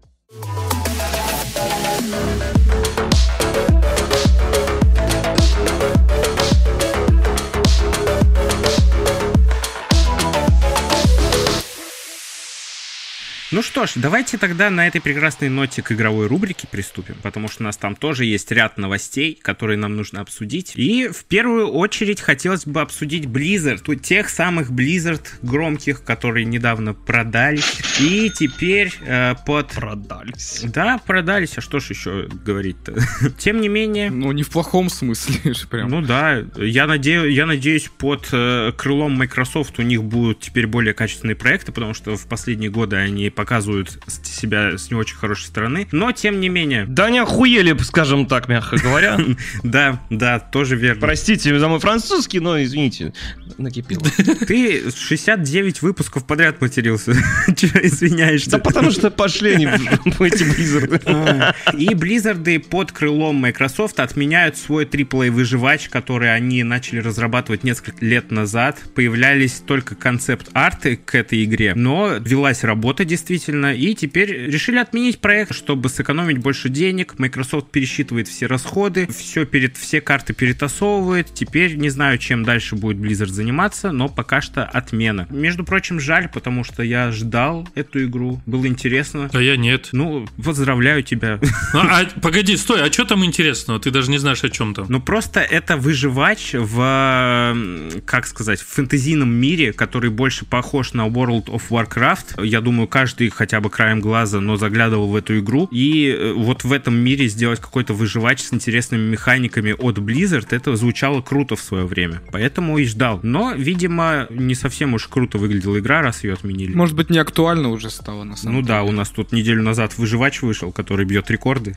Ну что ж, давайте тогда на этой прекрасной ноте к игровой рубрике приступим, потому что у нас там тоже есть ряд новостей, которые нам нужно обсудить. И в первую очередь хотелось бы обсудить Blizzard, тех самых Blizzard громких, которые недавно продались. И теперь э, под... Продались. Да, продались, а что ж еще говорить-то? *laughs* Тем не менее, Ну, не в плохом смысле *laughs* же прям. ну да, я, надею, я надеюсь, под э, крылом Microsoft у них будут теперь более качественные проекты, потому что в последние годы они показывают себя с не очень хорошей стороны. Но, тем не менее, Да не охуели, скажем так, мягко говоря. *laughs* да, да, тоже верно. Простите за мой французский, но извините, накипело. *laughs* Ты 69 выпусков подряд матерился. *laughs* Чего извиняешься? Да потому что пошли они *laughs* эти. А, И Blizzard под крылом Microsoft отменяют свой AAA выживач, который они начали разрабатывать несколько лет назад. Появлялись только концепт-арты к этой игре, но велась работа действительно, и теперь решили отменить проект, чтобы сэкономить больше денег. Microsoft пересчитывает все расходы, все перед все карты перетасовывает. Теперь не знаю, чем дальше будет Blizzard заниматься, но пока что отмена. Между прочим, жаль, потому что я ждал эту игру, было интересно. А я нет. Ну, поздравляю тебя. Ну, *laughs* а, погоди, стой, а что там интересного? Ты даже не знаешь, о чем там. Ну, просто это выживач в, как сказать, в фэнтезийном мире, который больше похож на World of Warcraft. Я думаю, каждый хотя бы краем глаза, но заглядывал в эту игру. И э, вот в этом мире сделать какой-то выживач с интересными механиками от Blizzard, это звучало круто в свое время. Поэтому и ждал. Но, видимо, не совсем уж круто выглядела игра, раз ее отменили. Может быть, не актуально уже стало, на самом ну деле. да, у нас тут неделю назад выживач вышел, который бьет рекорды.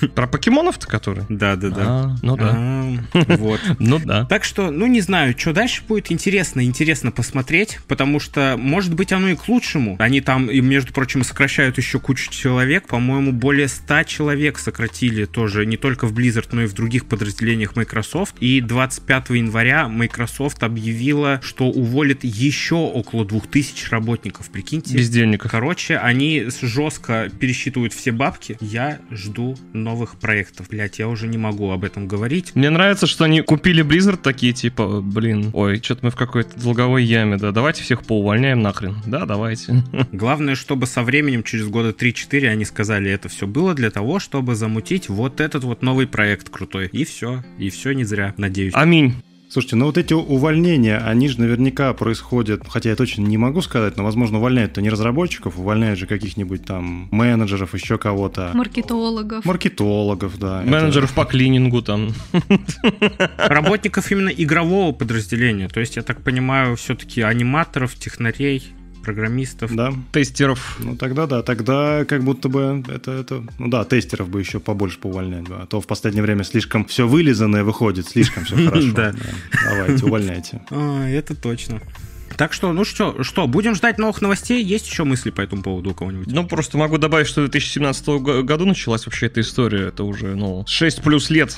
*laughs* Про покемонов-то которые? Да, да, да. А, Ну да. А, *laughs* Вот. *laughs* Ну да. Так что, ну не знаю, что дальше будет интересно, интересно посмотреть, потому что, может быть, оно и к лучшему. Они там, и, между прочим, сокращают еще кучу человек, по-моему, более 100 человек сократили тоже, не только в Blizzard, но и в других подразделениях Microsoft. И 25 января Microsoft объявила, что уволит еще около 2000 работников, прикиньте. Бездельников. Короче, они жестко пересчитывают все бабки. Я жду новых проектов. Блять, я уже не могу об этом говорить. Мне нравится, что они купили Blizzard такие, типа, блин, ой, что-то мы в какой-то долговой яме, да, давайте всех поувольняем нахрен. Да, давайте. *laughs* Главное, чтобы со временем, через года 3-4, они сказали, это все было для того, чтобы замутить вот этот вот новый проект крутой. И все. И все не зря, надеюсь. Аминь. Слушайте, ну вот эти увольнения, они же наверняка происходят, хотя я точно не могу сказать, но, возможно, увольняют-то не разработчиков, увольняют же каких-нибудь там менеджеров, еще кого-то. Маркетологов. Маркетологов, да. это- Менеджеров по клинингу там. Работников именно игрового подразделения. То есть, я так понимаю, все-таки аниматоров, технарей, программистов. Да. Тестеров. Ну тогда да, тогда как будто бы это, это ну да, тестеров бы еще побольше поувольнять, бы, а то в последнее время слишком все вылизанное выходит, слишком все *laughs* хорошо. Да. Давайте, увольняйте. *laughs* А, это точно. Так что, ну что, что, будем ждать новых новостей? Есть еще мысли по этому поводу у кого-нибудь? Ну, просто могу добавить, что в 2017 го- году началась вообще эта история. Это уже, ну, 6 плюс лет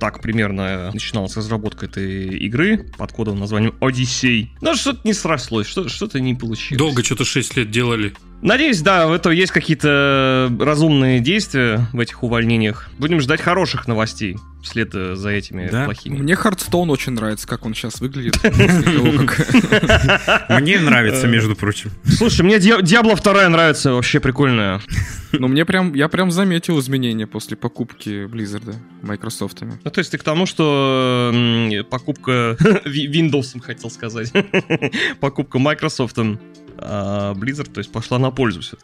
так примерно начиналась разработка этой игры под кодовым названием Одиссей. Но что-то не срослось, что- что-то не получилось. Долго что-то 6 лет делали. Надеюсь, да, в этом есть какие-то разумные действия в этих увольнениях. Будем ждать хороших новостей вслед э, за этими Да. плохими. Мне Хардстоун очень нравится, как он сейчас выглядит. после того, как- Мне нравится, между прочим. Слушай, мне Диабло 2 нравится, вообще прикольная. Но мне прям, я прям заметил изменения после покупки Blizzard Microsoft'ами. Ну, то есть ты к тому, что покупка *laughs* Windows, хотел сказать, *laughs* покупка Microsoft а Blizzard, то есть, пошла на пользу все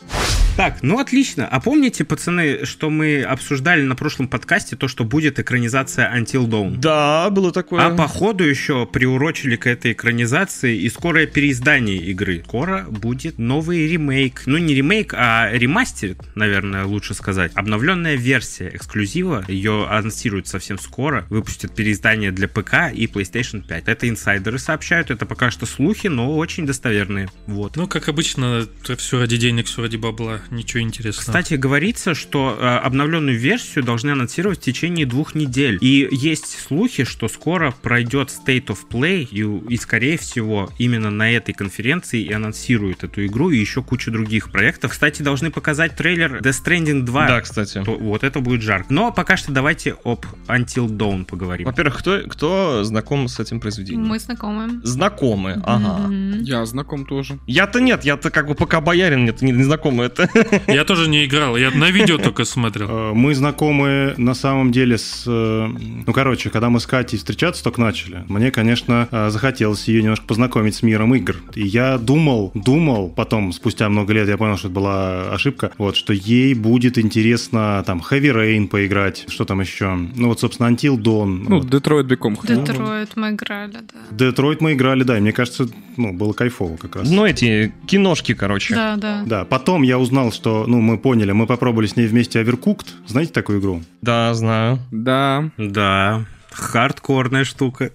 Так, ну отлично. А помните, пацаны, что мы обсуждали на прошлом подкасте, то, что будет экранизация Until Dawn? Да, было такое. А походу еще приурочили к этой экранизации и скорое переиздание игры. Скоро будет новый ремейк. Ну, не ремейк, а ремастер, наверное, лучше сказать. Обновленная версия эксклюзива. Ее анонсируют совсем скоро. Выпустят переиздание для ПК и PlayStation 5. Это инсайдеры сообщают. Это пока что слухи, но очень достоверные. Вот. Ну, как обычно, это все ради денег, все ради бабла. Ничего интересного. Кстати, говорится, что э, обновленную версию должны анонсировать в течение двух недель. И есть слухи, что скоро пройдет State of Play, и, и скорее всего именно на этой конференции и анонсируют эту игру и еще кучу других проектов. Кстати, должны показать трейлер Death Stranding 2. Да, кстати. То- вот это будет жарко. Но пока что давайте об Until Dawn поговорим. Во-первых, кто, кто знаком с этим произведением? Мы знакомы. Знакомы, ага. Мгм. Я знаком тоже. Я-то нет, я-то как бы пока боярин, нет, не, не знакомый это. *laughs* Я тоже не играл, я на видео только смотрел. Э, Мы знакомы на самом деле с... э, Ну, короче, когда мы с Катей встречаться только начали, мне, конечно, э, захотелось ее немножко познакомить с миром игр. И я думал, думал, потом, спустя много лет, я понял, что это была ошибка, вот, что ей будет интересно там Heavy Rain поиграть, что там еще? Ну, вот, собственно, Until Dawn. Ну, вот. Detroit Become Human. Детройт мы играли, да. Детройт мы играли, да, и мне кажется, ну, было кайфово как раз. Ну, эти киношки, короче. Да, да. Да, потом я узнал, что, ну, мы поняли, мы попробовали с ней вместе Overcooked. Знаете такую игру? Да, знаю. Да. Да, хардкорная штука.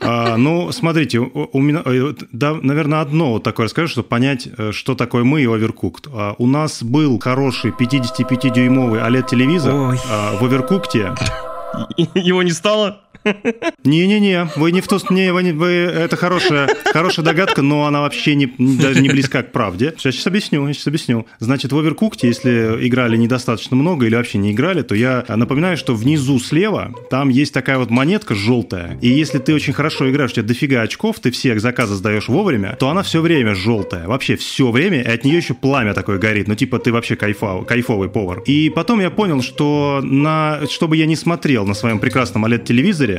А, ну, смотрите, у, у меня, э, да, наверное, одно вот такое расскажу, чтобы понять, э, что такое мы и Overcooked. А, у нас был хороший 55-дюймовый OLED-телевизор а, в Overcooked. *laughs* Его не стало? Не-не-не, вы не в то... Не, вы вы- это хорошая, хорошая догадка, но она вообще не, даже не близка к правде. Сейчас, сейчас объясню, сейчас объясню. Значит, в Overcooked, если играли недостаточно много или вообще не играли, то я напоминаю, что внизу слева там есть такая вот монетка желтая. И если ты очень хорошо играешь, у тебя дофига очков, ты все заказы сдаешь вовремя, то она все время желтая. Вообще все время, и от нее еще пламя такое горит. Ну, типа, ты вообще кайфов, кайфовый повар. И потом я понял, что на, чтобы я не смотрел на своем прекрасном OLED-телевизоре,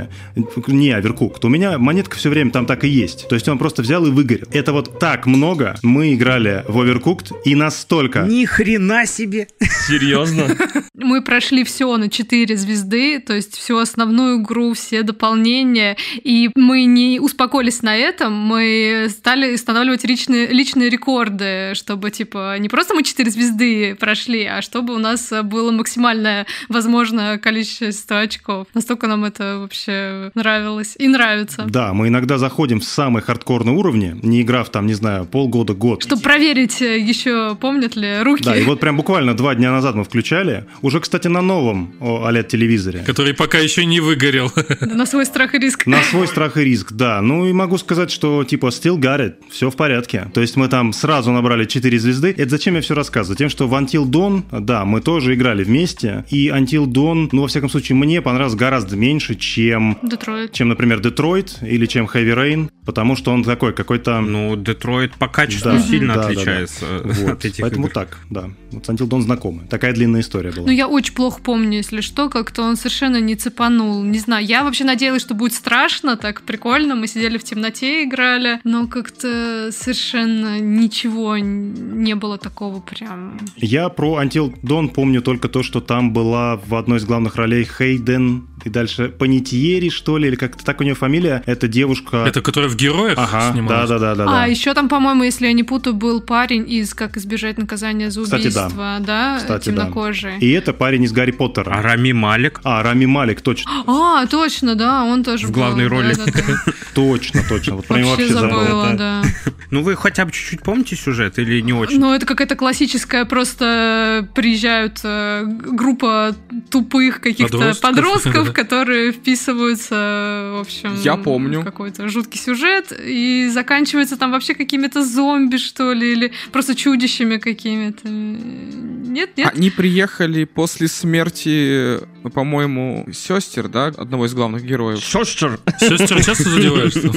не Overcooked, у меня монетка все время там так и есть. То есть он просто взял и выгорел. Это вот так много мы играли в Overcooked, и настолько... Ни хрена себе! Серьезно? *laughs* Мы прошли все на 4 звезды, то есть всю основную игру, все дополнения, и мы не успокоились на этом, мы стали устанавливать личные, личные рекорды, чтобы, типа, не просто мы 4 звезды прошли, а чтобы у нас было максимальное возможное количество очков. Настолько нам это вообще нравилось и нравится. Да, мы иногда заходим в самые хардкорные уровни, не играв там, не знаю, полгода, год. Чтобы проверить еще, помнят ли руки. Да, и вот прям буквально два дня назад мы включали, уже, кстати, на новом OLED-телевизоре. Который пока еще не выгорел. *laughs* На свой страх и риск. На свой страх и риск, да. Ну и могу сказать, что типа still got it, все в порядке. То есть мы там сразу набрали 4 звезды. Это зачем я все рассказываю? Тем, что в Until Dawn, да, мы тоже играли вместе. И Until Dawn, ну во всяком случае, мне понравился гораздо меньше, чем, Детройт. чем например, Детройт или чем Heavy Rain. Потому что он такой какой-то... Ну, Детройт по качеству Да, сильно да, да, да. отличается Вот, *laughs* от этих поэтому игр. так, да. Вот с Until Dawn знакомы. Такая длинная история была. Ну, я очень плохо помню, если что, как-то он совершенно не цепанул. Не знаю, я вообще надеялась, что будет страшно, так прикольно. Мы сидели в темноте, играли, но как-то совершенно ничего не было такого прям. Я про Until Dawn помню только то, что там была в одной из главных ролей Хейден и дальше Панетьери, что ли, или как-то так у нее фамилия. Это девушка... Это которая в героях Ага, снималась? да-да-да-да. А, еще там, по-моему, если я не путаю, был парень из «Как избежать наказания за Кстати, да. убийство», да? Кстати, да. Темнокожий. И это парень из Гарри Поттера. А Рами Малик? А, Рами Малик, точно, *gasps* А, точно, да, он тоже В был, главной роли. *laughs* точно, точно. Вот про него Вообще вообще забыл. забыла, да. *laughs* Ну, вы хотя бы чуть-чуть помните сюжет или не очень? Ну, это какая-то классическая, просто приезжают э, группа тупых каких-то Подростков, да. *laughs* которые вписываются, в общем... Я помню. в Какой-то жуткий сюжет, и заканчивается там вообще какими-то зомби, что ли, или просто чудищами какими-то. Нет, нет. Они приехали после смерти, по-моему, сестер, да, одного из главных героев. Шостер. Сестер часто задеваешься?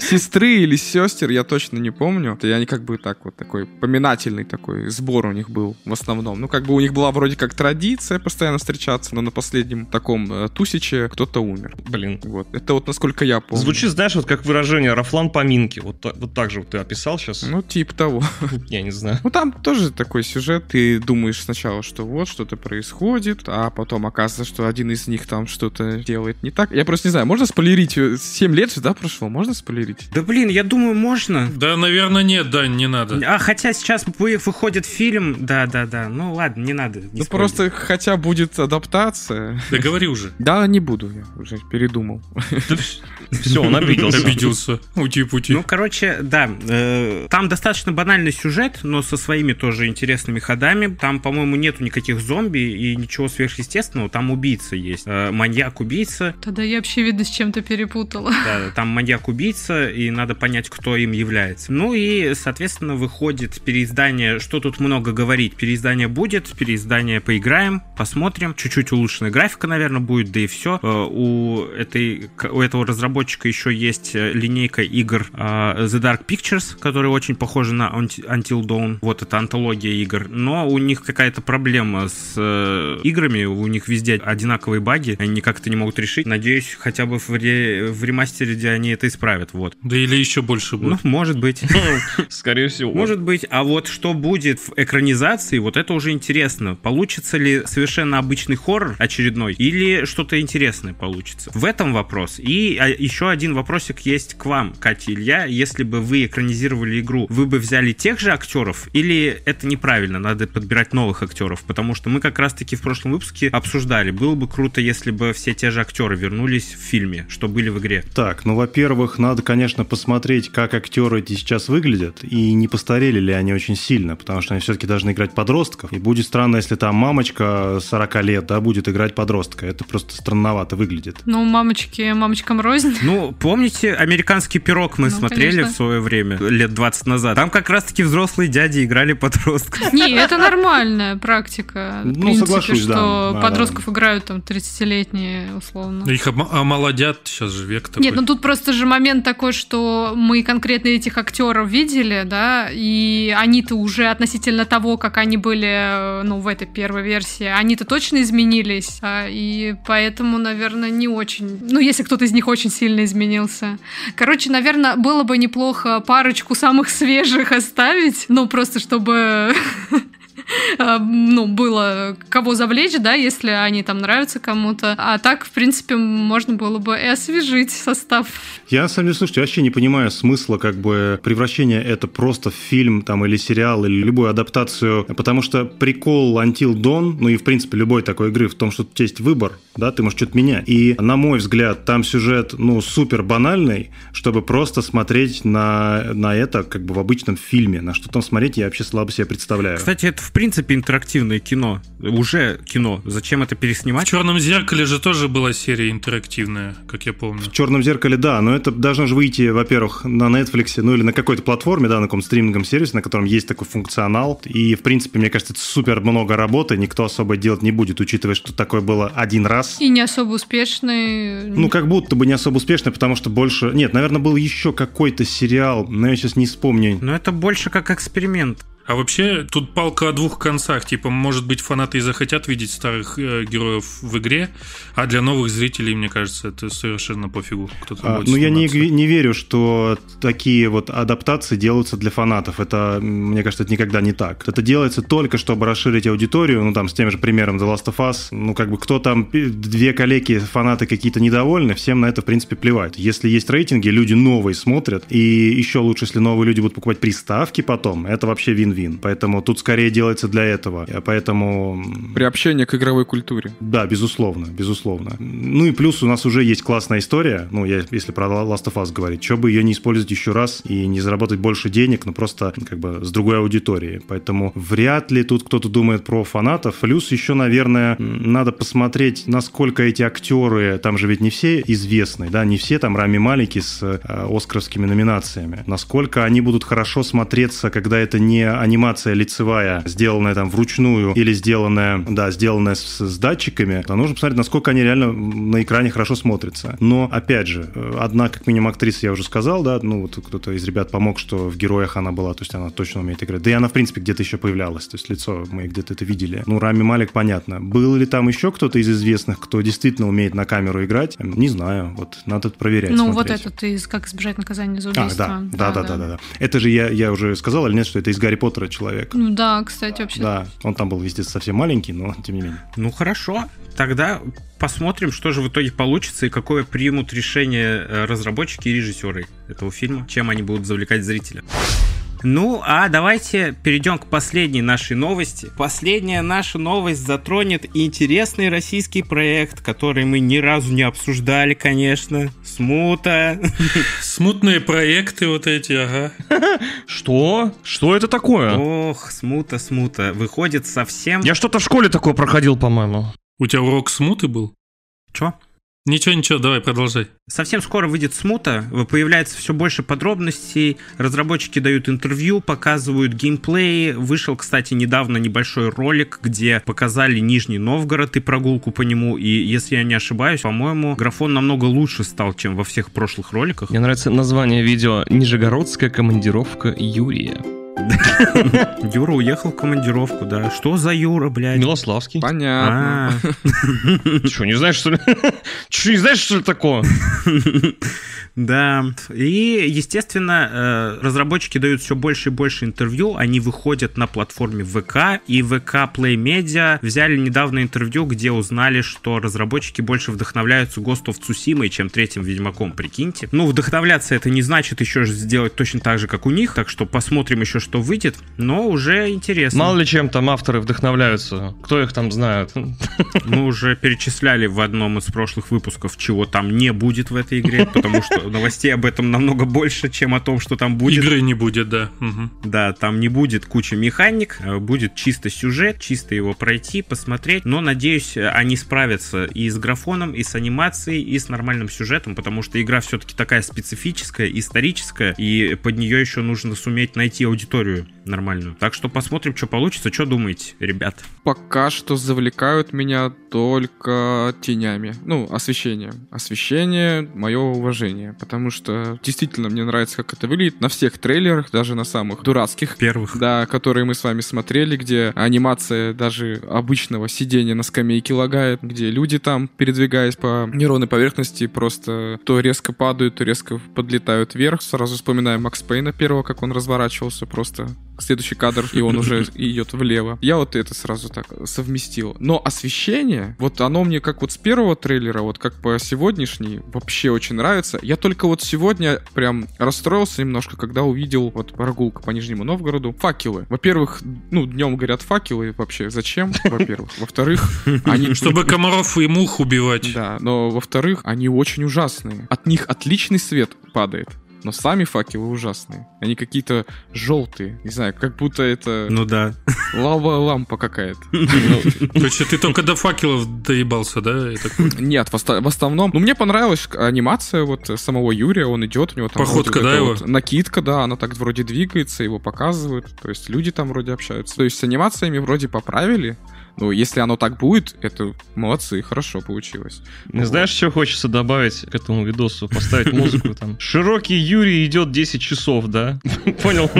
Сестры или сестер, я точно не помню. И они как бы так вот такой поминательный такой сбор у них был в основном. Ну, как бы у них была вроде как традиция постоянно встречаться, но на последнем таком э, тусиче кто-то умер. Блин. Вот. Это вот насколько я помню. Звучит, знаешь, вот как выражение «рафлан поминки». Вот, вот так же вот ты описал сейчас. Ну, типа того. *laughs* Я не знаю. Ну, там тоже такой сюжет. Ты думаешь сначала, что вот что-то происходит, а потом оказывается, что один из них там что-то делает не так. Я просто не знаю, можно спойлерить? 7 лет же, да, прошло? Можно спойлерить? Да блин, я думаю, можно. Да, наверное, нет, да, не надо. А хотя сейчас вы- выходит фильм, да-да-да, ну ладно, не надо. не Ну, спойлерить. просто хотя будет адаптация. *laughs* Да говори уже. Да, не буду, я уже передумал. Все, он обиделся. Обиделся. Ути-пути. Ну, короче, да, э, там достаточно банальный сюжет, но со своими тоже интересными ходами. Там, по-моему, нету никаких зомби и ничего сверхъестественного. Там убийца есть. Э, маньяк-убийца. Тогда я вообще, видно, с чем-то перепутала. Да, там маньяк-убийца, и надо понять, кто им является. Ну и, соответственно, выходит переиздание. Что тут много говорить? Переиздание будет, переиздание поиграем, посмотрим. Чуть-чуть улучшенная графика, наверное, будет, да и все. У, этой, у этого разработчика еще есть э, линейка игр э, The Dark Pictures, которая очень похожа на Unti- Until Dawn. Вот это антология игр. Но у них какая-то проблема с э, играми, у них везде одинаковые баги, они никак это не могут решить. Надеюсь, хотя бы в, ре- в ремастере они это исправят. Вот. Да или еще больше Ну, будет. может быть. *laughs* Скорее всего. Может быть. А вот что будет в экранизации, вот это уже интересно. Получится ли совершенно обычный хоррор очередной, или что-то интересное получится? В этом вопрос. И а, еще один вопросик есть к вам, Катя Илья. Если бы вы экранизировали игру, вы бы взяли тех же актеров, или это неправильно, надо подбирать новых актеров? Потому что мы как раз-таки в прошлом выпуске обсуждали. Было бы круто, если бы все те же актеры вернулись в фильме, что были в игре. Так, ну, во-первых, надо, конечно, посмотреть, как актеры эти сейчас выглядят, и не постарели ли они очень сильно, потому что они все-таки должны играть подростков. И будет странно, если там мамочка 40 лет, да, будет играть подростка. Это просто странновато выглядит. Ну, мамочки, мамочкам рознь. Ну, помните, американский пирог мы Ну, смотрели конечно. в свое время, лет 20 назад. Там как раз-таки взрослые дяди играли подростков. Не, это нормальная практика. В Ну, принципе, соглашусь, что да. Да, подростков играют там 30-летние, условно. Их омолодят, сейчас же век такой. Нет, ну тут просто же момент такой, что мы конкретно этих актеров видели, да, и они-то уже относительно того, как они были, э, ну, в этой первой версии, они-то точно изменились, а, и поэтому, наверное, не очень... Ну, если кто-то из них очень сильно изменился. Короче, наверное, было бы неплохо парочку самых *laughs* свежих оставить, ну, просто чтобы... *laughs* э, ну, было кого завлечь, да, если они там нравятся кому-то. А так, в принципе, можно было бы и освежить состав. Я, самом деле, слушайте, вообще не понимаю смысла как бы превращения это просто в фильм там или сериал, или любую адаптацию, потому что прикол Until Dawn, ну и, в принципе, любой такой игры в том, что тут есть выбор, да, ты можешь что-то менять. И, на мой взгляд, там сюжет, ну, супер банальный, чтобы просто смотреть на, на это как бы в обычном фильме. На что там смотреть, я вообще слабо себе представляю. Кстати, это в принципе интерактивное кино. Уже кино. Зачем это В переснимать? черном зеркале же тоже была серия интерактивная, как я помню. В черном зеркале, да, но это должно же выйти, во-первых, на Netflix, ну или на какой-то платформе, да, на каком-то стриминговом сервисе, на котором есть такой функционал. И, в принципе, мне кажется, это супер много работы, никто особо делать не будет, учитывая, что такое было один раз. И не особо успешный. Ну, как будто бы не особо успешно, потому что больше... Нет, наверное, был еще какой-то сериал, но я сейчас не вспомню. Но это больше как эксперимент. А вообще, тут палка о двух концах. Типа, может быть, фанаты и захотят видеть старых э, героев в игре, а для новых зрителей, мне кажется, это совершенно пофигу. Кто А, ну, я не, не верю, что такие вот адаптации делаются для фанатов. Это, мне кажется, это никогда не так. Это делается только, чтобы расширить аудиторию. Ну, там, с тем же примером The Last of Us. Ну, как бы, кто там, две коллеги, фанаты какие-то недовольны, всем на это, в принципе, плевать. Если есть рейтинги, люди новые смотрят. И еще лучше, если новые люди будут покупать приставки потом. Это вообще вин-вин. Поэтому тут скорее делается для этого. А Поэтому... Приобщение к игровой культуре. да, безусловно, безусловно. Ну и плюс у нас уже есть классная история, ну, я, если про Last of Us говорить, что бы ее не использовать еще раз и не заработать больше денег, но просто как бы с другой аудиторией. Поэтому вряд ли тут кто-то думает про фанатов. Плюс еще, наверное, надо посмотреть, насколько эти актеры, там же ведь не все известные, да, не все там Рами Малики с э, оскаровскими номинациями, насколько они будут хорошо смотреться, когда это не анимация лицевая, сделанная там вручную или сделанная, да, сделанная с, с датчиками, то нужно посмотреть, насколько они реально на экране хорошо смотрятся. Но, опять же, э, одна, как минимум, актриса, я уже сказал, да, ну, вот кто-то из ребят помог, что в героях она была, то есть она точно умеет играть. Да и она, в принципе, где-то еще появлялась, то есть лицо мы где-то это видели. Ну, Рами Малик, понятно. Был ли там еще кто-то из известных, кто действительно умеет на камеру играть? Не знаю, вот надо проверять. Ну, вот смотреть. этот из «Как избежать наказания за А, убийство». да, да, да, да, да, да. Это же я, я уже сказал или нет, что это из Гарри Поттера человек. Ну да, кстати, вообще. Да, он там был, естественно, совсем маленький, но тем не менее. Ну хорошо, тогда посмотрим, что же в итоге получится и какое примут решение э, разработчики и режиссеры этого фильма, чем они будут завлекать зрителя. Ну, а давайте перейдем к последней нашей новости. Последняя наша новость затронет интересный российский проект, который мы ни разу не обсуждали, конечно. Смута. Смутные проекты вот эти, ага. Что? Что это такое? Ох, смута, смута. Выходит совсем... Я что-то в школе такое проходил, по-моему. У тебя урок смуты был? Чё? Ничего, ничего, давай, продолжай. Совсем скоро выйдет смута, появляется все больше подробностей, разработчики дают интервью, показывают геймплей. Вышел, кстати, недавно небольшой ролик, где показали Нижний Новгород и прогулку по нему, и, если я не ошибаюсь, по-моему, графон намного лучше стал, чем во всех прошлых роликах. Мне нравится название видео «Нижегородская командировка Юрия». *laughs* Юра уехал в командировку, да. Что за Юра, блядь? Милославский. Понятно. А, Ты что, не знаешь, что ли? *laughs* Что, не знаешь, что ли такое? *laughs* Да. И, естественно, э, разработчики дают все больше и больше интервью. Они выходят на платформе ВК. И ВК Play Media взяли недавно интервью, где узнали, что разработчики больше вдохновляются Ghost of Tsushima, чем третьим Ведьмаком, прикиньте. Ну, вдохновляться это не значит еще сделать точно так же, как у них. Так что посмотрим еще, что выйдет. Но уже интересно. Мало ли чем там авторы вдохновляются. Кто их там знает? *laughs* Мы уже перечисляли в одном из прошлых выпусков, чего там не будет в этой игре, потому что новостей об этом намного больше, чем о том, что там будет. Игры не будет, да. Да, там не будет куча механик, э, будет чисто сюжет, чисто его пройти, посмотреть. Но, надеюсь, они справятся и с графоном, и с анимацией, и с нормальным сюжетом, потому что игра все-таки такая специфическая, историческая, и под нее еще нужно суметь найти аудиторию нормальную. Так что посмотрим, что получится. Что думаете, ребят? Пока что завлекают меня только тенями. Ну, освещение. Освещение — мое уважение. Потому что действительно мне нравится, как это выглядит. На всех трейлерах, даже на самых дурацких, Первых. да, которые мы с вами смотрели, где анимация даже обычного сидения на скамейке лагает, где люди там, передвигаясь по неровной поверхности, просто то резко падают, то резко подлетают вверх. Сразу вспоминаем Макс Пейна первого, как он разворачивался просто следующий кадр, и он уже *laughs* идет влево. Я вот это сразу так совместил. Но освещение, вот оно мне как вот с первого трейлера, вот как по сегодняшний, вообще очень нравится. Я только вот сегодня прям расстроился немножко, когда увидел вот прогулка по Нижнему Новгороду. Факелы. Во-первых, ну, днем горят факелы, вообще зачем, *laughs* во-первых. Во-вторых, они... *laughs* Чтобы комаров и мух убивать. Да, но во-вторых, они очень ужасные. От них отличный свет падает. Но сами факелы ужасные. Они какие-то желтые. Не знаю, как будто это Ну да. лава лампа какая-то. *laughs* Короче, ты только до факелов доебался, да? Нет, в, основном. Ну, мне понравилась анимация вот самого Юрия. Он идет, у него там Походка, да, его? накидка, да, она так вроде двигается, его показывают. То есть люди там вроде общаются. То есть с анимациями вроде поправили. Ну, если оно так будет, это молодцы, хорошо получилось. Не знаешь, что хочется добавить к этому видосу? Поставить музыку там. *laughs* Широкий Юрий идет 10 часов, да? *laughs* Понял?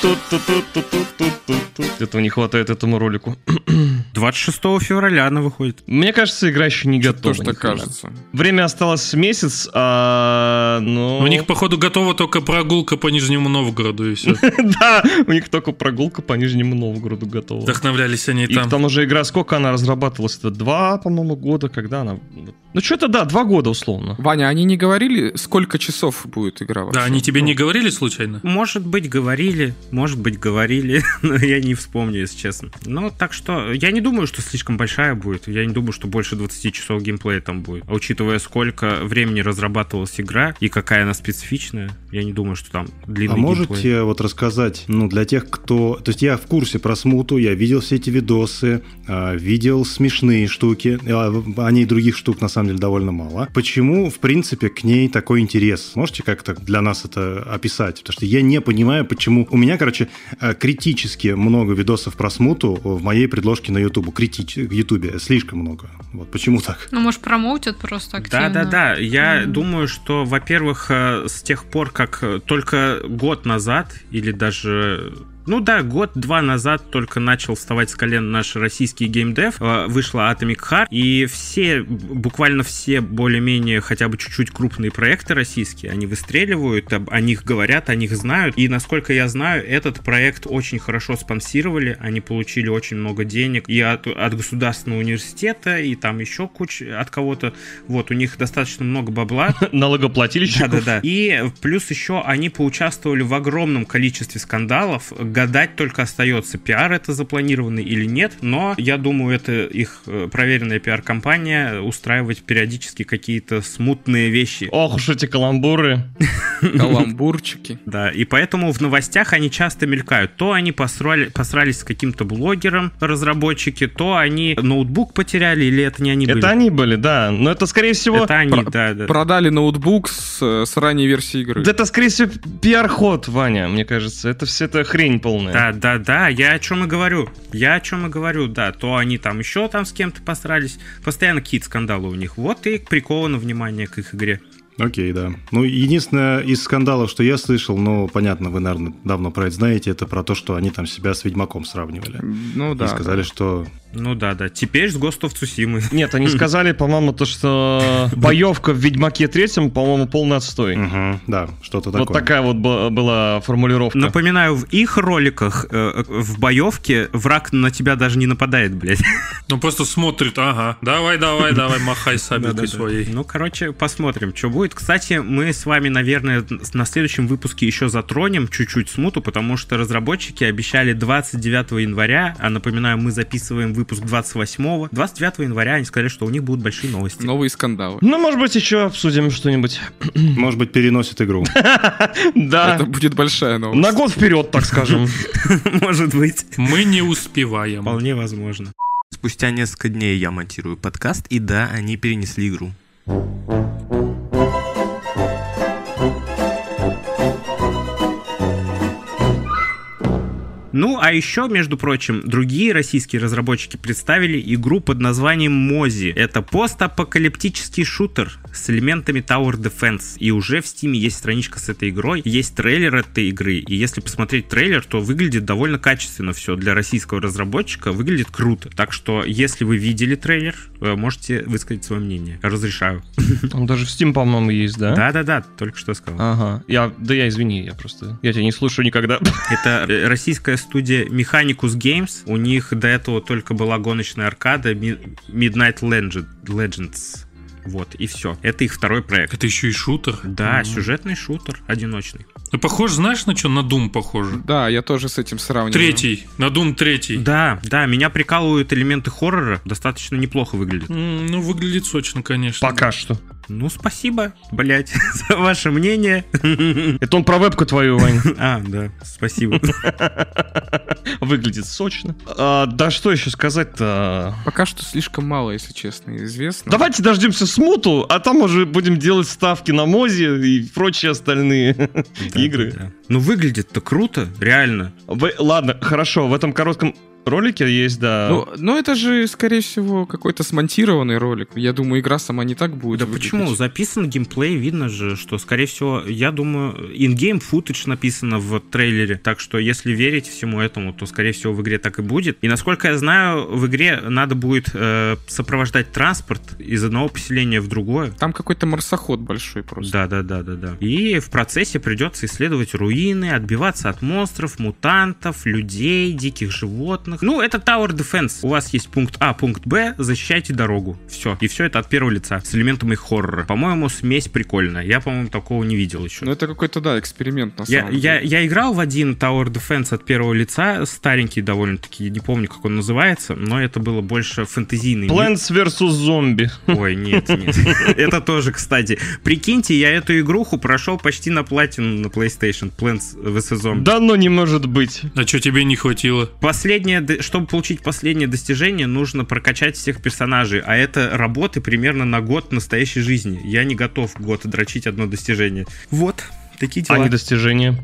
Тут-тут-тут-тут-тут-тут. Этого не хватает этому ролику. *clears throat* 26 февраля она выходит. Мне кажется, игра еще не готова. Так хрена. кажется. Время осталось месяц, а... Ну... У них, походу, готова только прогулка по Нижнему Новгороду, и все. *laughs* Да, у них только прогулка по Нижнему Новгороду готова. Вдохновлялись они И там. там уже игра, сколько она разрабатывалась? Это два, по-моему, года, когда она... Ну, что-то, да, два года условно. Ваня, они не говорили, сколько часов будет игра вообще? Да, они тебе не говорили случайно? Может быть, говорили, может быть, говорили, *laughs* но я не вспомню, если честно. Ну, так что, я не думаю, что слишком большая будет. Я не думаю, что больше 20 часов геймплея там будет. А учитывая, сколько времени разрабатывалась игра, и и какая она специфичная. Я не думаю, что там длинный А можете геймплей. вот рассказать, ну, для тех, кто... То есть я в курсе про смуту, я видел все эти видосы, а, видел смешные штуки, а, о ней других штук, на самом деле, довольно мало. Почему, в принципе, к ней такой интерес? Можете как-то для нас это описать? Потому что я не понимаю, почему... У меня, короче, э, критически много видосов про смуту в моей предложке на YouTube. Критич... в YouTube слишком много. Вот почему так? Ну, может, промоутят просто активно. Да, да, да. Я Мгм. думаю, что, во-первых, э, с тех пор, как только год назад, или даже ну да, год-два назад только начал вставать с колен наш российский геймдев, э, вышла Atomic Heart, и все, буквально все более-менее хотя бы чуть-чуть крупные проекты российские, они выстреливают, об- о них говорят, о них знают, и насколько я знаю, этот проект очень хорошо спонсировали, они получили очень много денег и от, от государственного университета, и там еще куча от кого-то, вот, у них достаточно много бабла, *laughs* Налогоплательщиков. да-да-да. И плюс еще они поучаствовали в огромном количестве скандалов. Гадать только остается, пиар это запланированный или нет. Но я думаю, это их э, проверенная пиар-компания устраивать периодически какие-то смутные вещи. Ох уж эти каламбуры. *laughs* Каламбурчики. Да, и поэтому в новостях они часто мелькают. То они посрали, посрались с каким-то блогером, разработчики, то они ноутбук потеряли, или это не они были. Это они были, да. Но это, скорее всего... Это они, Про- да, да. Продали ноутбук с, э, с ранней версии игры. Да это, скорее всего, пиар-ход, Ваня, мне кажется. Это все это хрень полная. Да, да, да, я о чем и говорю. Я о чем и говорю, да. То они там еще там с кем-то посрались. Постоянно какие-то скандалы у них. Вот и приковано внимание к их игре. Окей, да. Ну, единственное из скандалов, что я слышал, ну, понятно, вы, наверное, давно про это знаете, это про то, что они там себя с Ведьмаком сравнивали. Ну да. и сказали, что... Ну да, да. Теперь с Ghost of Tsushima. Нет, они *laughs* сказали, по-моему, то, что боевка в Ведьмаке третьем, по-моему, полный отстой. Мгм, да, что-то такое. Вот такая вот была формулировка. Напоминаю, в их роликах э, в боевке враг на тебя даже не нападает, блядь. Ну просто смотрит, ага, давай, давай, давай, махай *laughs* сабелькой своей. Ну, короче, посмотрим, что будет. Кстати, мы с вами, наверное, на следующем выпуске еще затронем чуть-чуть смуту, потому что разработчики обещали 29 января, а напоминаю, мы записываем выпуск 28 29 января они сказали, что у них будут большие новости. Новые скандалы. Ну, может быть, еще обсудим что-нибудь. *clears throat* Может быть, переносит игру. *laughs* Да. Это будет большая новость. На год вперед, так скажем. *laughs* Может быть. Мы не успеваем. Вполне возможно. Спустя несколько дней я монтирую подкаст, и да, они перенесли игру. Ну, а еще, между прочим, другие российские разработчики представили игру под названием Мози. Это постапокалиптический шутер с элементами Tower Defense. И уже в Стиме есть страничка с этой игрой, есть трейлер этой игры. И если посмотреть трейлер, то выглядит довольно качественно все. Для российского разработчика выглядит круто. Так что, если вы видели трейлер, э, можете высказать свое мнение. Разрешаю. *laughs* Он даже в Steam, по-моему, есть, да? Да-да-да, только что сказал. Ага. Я, да я извини, я просто... Я тебя не слушаю никогда. *laughs* Это э, российская студия Mechanicus Games. У них до этого только была гоночная аркада Midnight Legend- Legends. Вот, и все. Это их второй проект. Это еще и шутер. Да, Мгм. сюжетный шутер, одиночный. Ну, похож, знаешь, на что? На Doom похоже. Да, я тоже с этим сравниваю. Третий. На Doom третий. Да, да, меня прикалывают элементы хоррора, достаточно неплохо выглядит. М, Ну, выглядит сочно, конечно. Пока что. Ну, спасибо, блять, *laughs* за ваше мнение. *laughs* Это он про вебку твою, Вань. *laughs* А, да, спасибо. Выглядит сочно. А, да что еще сказать-то? Пока что слишком мало, если честно, известно. Давайте дождемся смуту, а там уже будем делать ставки на Мози и прочие остальные игры. Да. Ну, выглядит-то круто, реально. Вы- ладно, хорошо, в этом коротком ролике есть, да. Ну, но это же, скорее всего, какой-то смонтированный ролик. Я думаю, игра сама не так будет. Да выглядеть. почему? Записан геймплей, видно же, что, скорее всего, я думаю, in-game footage написано в трейлере, так что если верить всему этому, то, скорее всего, в игре так и будет. И, насколько я знаю, в игре надо будет э, сопровождать транспорт из одного поселения в другое. Там какой-то марсоход большой просто. Да, да, да, да, да. И в процессе придется исследовать руины, отбиваться от монстров, мутантов, людей, диких животных. Данных. Ну, это Tower Defense. У вас есть пункт А, пункт Б, защищайте дорогу. Все. И все это от первого лица с элементами хоррора. По-моему, смесь прикольная. Я, по-моему, такого не видел еще. Ну, это какой-то, да, эксперимент на Я, самом я, деле. я играл в один Tower Defense от первого лица, старенький довольно-таки, не помню, как он называется, но это было больше фэнтезийный. Plants vs. Zombie. Ой, нет, нет. *laughs* Это тоже, кстати. Прикиньте, я эту игруху прошел почти на платину на PlayStation. Plants vs. Zombie. Да ну не может быть. А что тебе не хватило? Последнее, д- чтобы получить последнее достижение, нужно прокачать всех персонажей, а это работы примерно на год настоящей жизни. Я не готов год дрочить одно достижение. Вот, такие А дела. не достижение.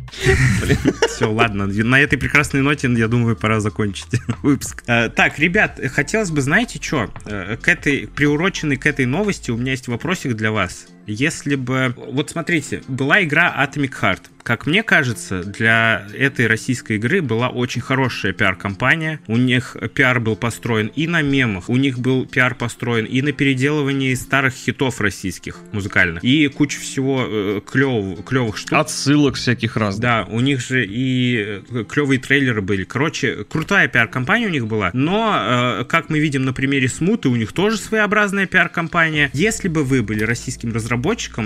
Все, ладно, на этой прекрасной ноте, я думаю, пора закончить *laughs* выпуск. Э, Так, ребят, хотелось бы, знаете что, к этой, приуроченной к этой новости у меня есть вопросик для вас. Если бы... Вот смотрите, была игра Atomic Heart. Как мне кажется, для этой российской игры была очень хорошая пиар-компания. У них пиар был построен и на мемах, у них был пиар построен и на переделывании старых хитов российских музыкальных. И куча всего э, клёв- клевых штук. Отсылок всяких разных. Да, у них же и клевые трейлеры были. Короче, крутая пиар-компания у них была. Но, э, как мы видим на примере Смуты, у них тоже своеобразная пиар-компания. Если бы вы были российским разработчиком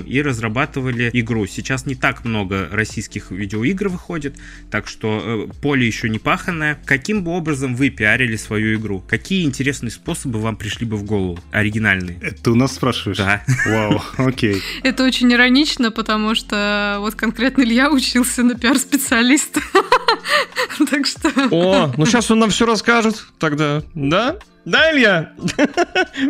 и разрабатывали игру, сейчас не так много российских видеоигр выходит, так что э, поле еще не паханное. Каким бы образом вы пиарили свою игру? Какие интересные способы вам пришли бы в голову? Оригинальные? Это ты у нас спрашиваешь? Да. Вау, окей. *laughs* Это очень иронично, потому что вот конкретно Илья учился на пиар-специалиста. *laughs* Так что... О, ну сейчас он нам все расскажет тогда. Да? Да, Илья?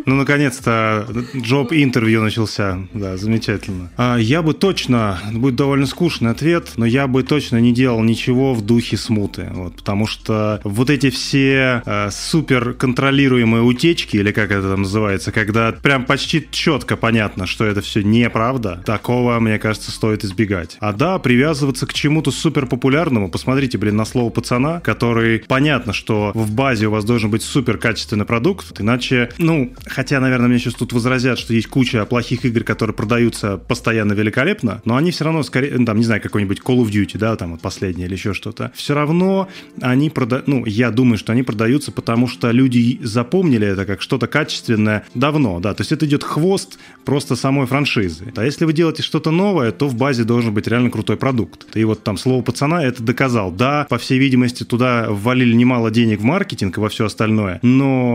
Ну, наконец-то джоб интервью начался. Да, замечательно. А, я бы точно, будет довольно скучный ответ, но я бы точно не делал ничего в духе смуты. Вот, потому что вот эти все э, супер контролируемые утечки, или как это там называется, когда прям почти четко понятно, что это все неправда, такого, мне кажется, стоит избегать. А да, привязываться к чему-то супер популярному, посмотрите, блин, на слово пацана, который понятно, что в базе у вас должен быть супер качественный продукт, иначе, ну, хотя, наверное, мне сейчас тут возразят, что есть куча плохих игр, которые продаются постоянно великолепно, но они все равно скорее, ну, там, не знаю, какой-нибудь Call of Duty, да, там вот последний или еще что-то, все равно они продают, ну, я думаю, что они продаются, потому что люди запомнили это как что-то качественное давно, да, то есть это идет хвост просто самой франшизы. А если вы делаете что-то новое, то в базе должен быть реально крутой продукт. И вот там слово пацана это доказал. Да, по всей видимости, туда ввалили немало денег в маркетинг и во все остальное, но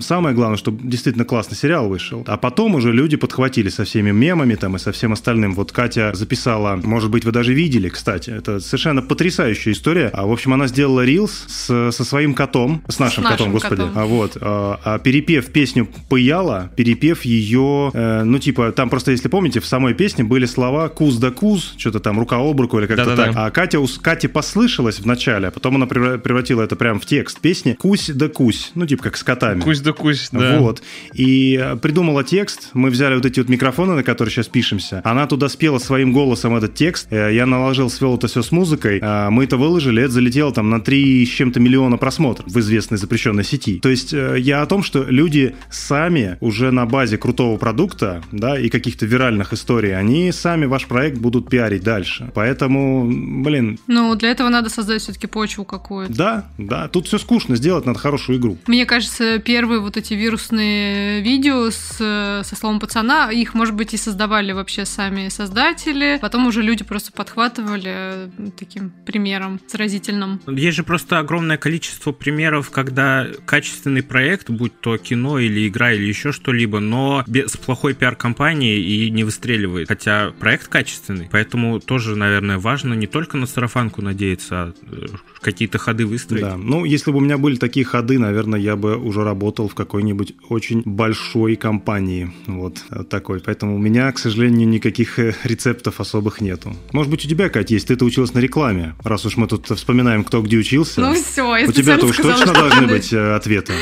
самое главное, чтобы действительно классный сериал вышел. А потом уже люди подхватили со всеми мемами там и со всем остальным. Вот Катя записала, может быть, вы даже видели, кстати, это совершенно потрясающая история. А, в общем, она сделала рилс с, со своим котом, с нашим, нашим котом, господи. котом. А вот, а, а перепев песню Паяла, перепев ее, э, ну, типа, там просто, если помните, в самой песне были слова «куз да куз», что-то там «рука об руку» или как-то Да-да-да. так. А Катя, у Кати послышалась в начале, а потом она превра- превратила это прям в текст песни «кусь да кусь», ну, типа, как с котами. Кусь да кусь, да. Вот. И э, придумала текст. Мы взяли вот эти вот микрофоны, на которые сейчас пишемся. Она туда спела своим голосом этот текст. Э, Я наложил, свел это все с музыкой. А Мы это выложили. Это залетело там на 3 с чем-то миллиона просмотров в известной запрещенной сети. То есть э, я о том, что люди сами уже на базе крутого продукта, да, и каких-то виральных историй, они сами ваш проект будут пиарить дальше. Поэтому, блин, Ну, для этого надо создать все-таки почву какую-то. да, да, тут все скучно, сделать надо хорошую игру. Мне кажется, первые вот эти вирусные видео с, со словом пацана, их, может быть, и создавали вообще сами создатели. Потом уже люди просто подхватывали э, таким примером заразительным. Есть же просто огромное количество примеров, когда качественный проект, будь то кино или игра или еще что-либо, но без плохой пиар-компании и не выстреливает. Хотя проект качественный, поэтому тоже, наверное, важно не только на сарафанку надеяться, а э, какие-то ходы выстроить. Да, ну, если бы у меня были такие ходы, наверное, я бы уже работал в какой-нибудь очень большой компании, вот э, такой. Поэтому у меня, к сожалению, никаких э, рецептов особых нету. Может быть, у тебя, Катя, есть, ты-то училась на рекламе, раз уж мы тут вспоминаем, кто где учился. Ну все, я у тебя-то уж сказала, точно должны быть э, ответы.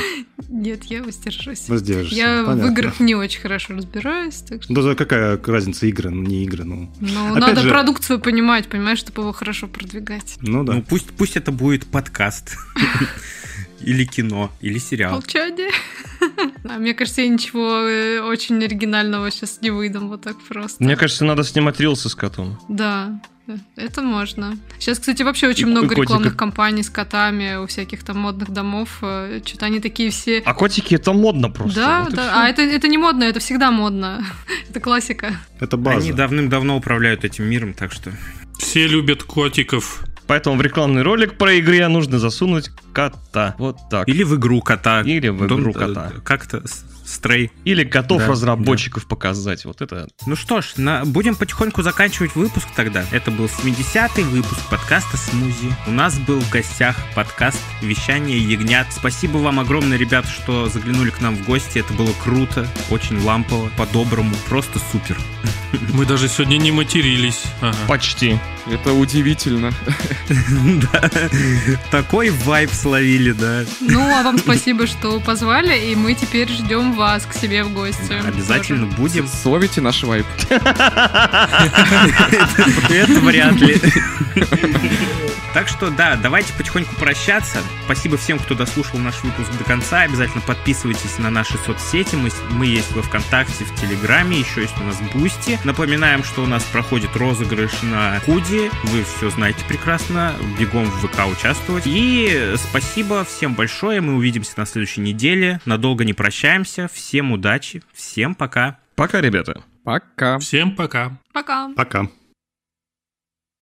Нет, я воздержусь. Воздержишься, Я понятно. в играх не очень хорошо разбираюсь, так что... Да, да, какая разница, игры, ну, не игры, ну. Ну, Опять надо же- продукт свой понимать, понимаешь, чтобы его хорошо продвигать. Ну да. Ну пусть, пусть это будет подкаст. *laughs* Или кино, или сериал. Молчание. *laughs* Мне кажется, я ничего э, очень оригинального сейчас не выдам вот так просто. Мне кажется, надо снимать рилсы с котом. Да. Это можно. Сейчас, кстати, вообще очень И много котика. рекламных кампаний с котами у всяких там модных домов. э, Что-то они такие все... А котики это модно просто. да, вот и да. А это, это не модно, это всегда модно. *laughs* это классика. Это база. Они давным-давно управляют этим миром, так что... Все любят котиков. Поэтому в рекламный ролик про игре нужно засунуть кота. Вот так. Или в игру кота. Или в игру кота. э, Как это? С- Стрей. Или котов Да, разработчиков показать. Вот это Ну что ж, на- будем потихоньку заканчивать выпуск тогда. Это был 70-й выпуск подкаста «Смузи». У нас был в гостях подкаст «Вещание ягнят». Спасибо вам огромное, ребят, что заглянули к нам в гости. Это было круто, очень лампово, по-доброму, просто супер. Мы даже сегодня не матерились. Ага. почти. Это удивительно. *laughs* Да, такой вайб словили, да. Ну, а вам спасибо, что позвали, и мы теперь ждем вас к себе в гости. Обязательно будем. Словите наш вайб. *laughs* Это вряд ли. *laughs* Так что да, давайте потихоньку прощаться. Спасибо всем, кто дослушал наш выпуск до конца. Обязательно подписывайтесь на наши соцсети. Мы, мы есть во Вконтакте, в Телеграме, еще есть у нас Boosty. Напоминаем, что у нас проходит розыгрыш на Худи. Вы все знаете прекрасно. Бегом в ВК участвовать. И спасибо всем большое. Мы увидимся на следующей неделе. Надолго не прощаемся. Всем удачи. Всем пока. Пока, ребята. Пока. Всем пока. Пока. Пока.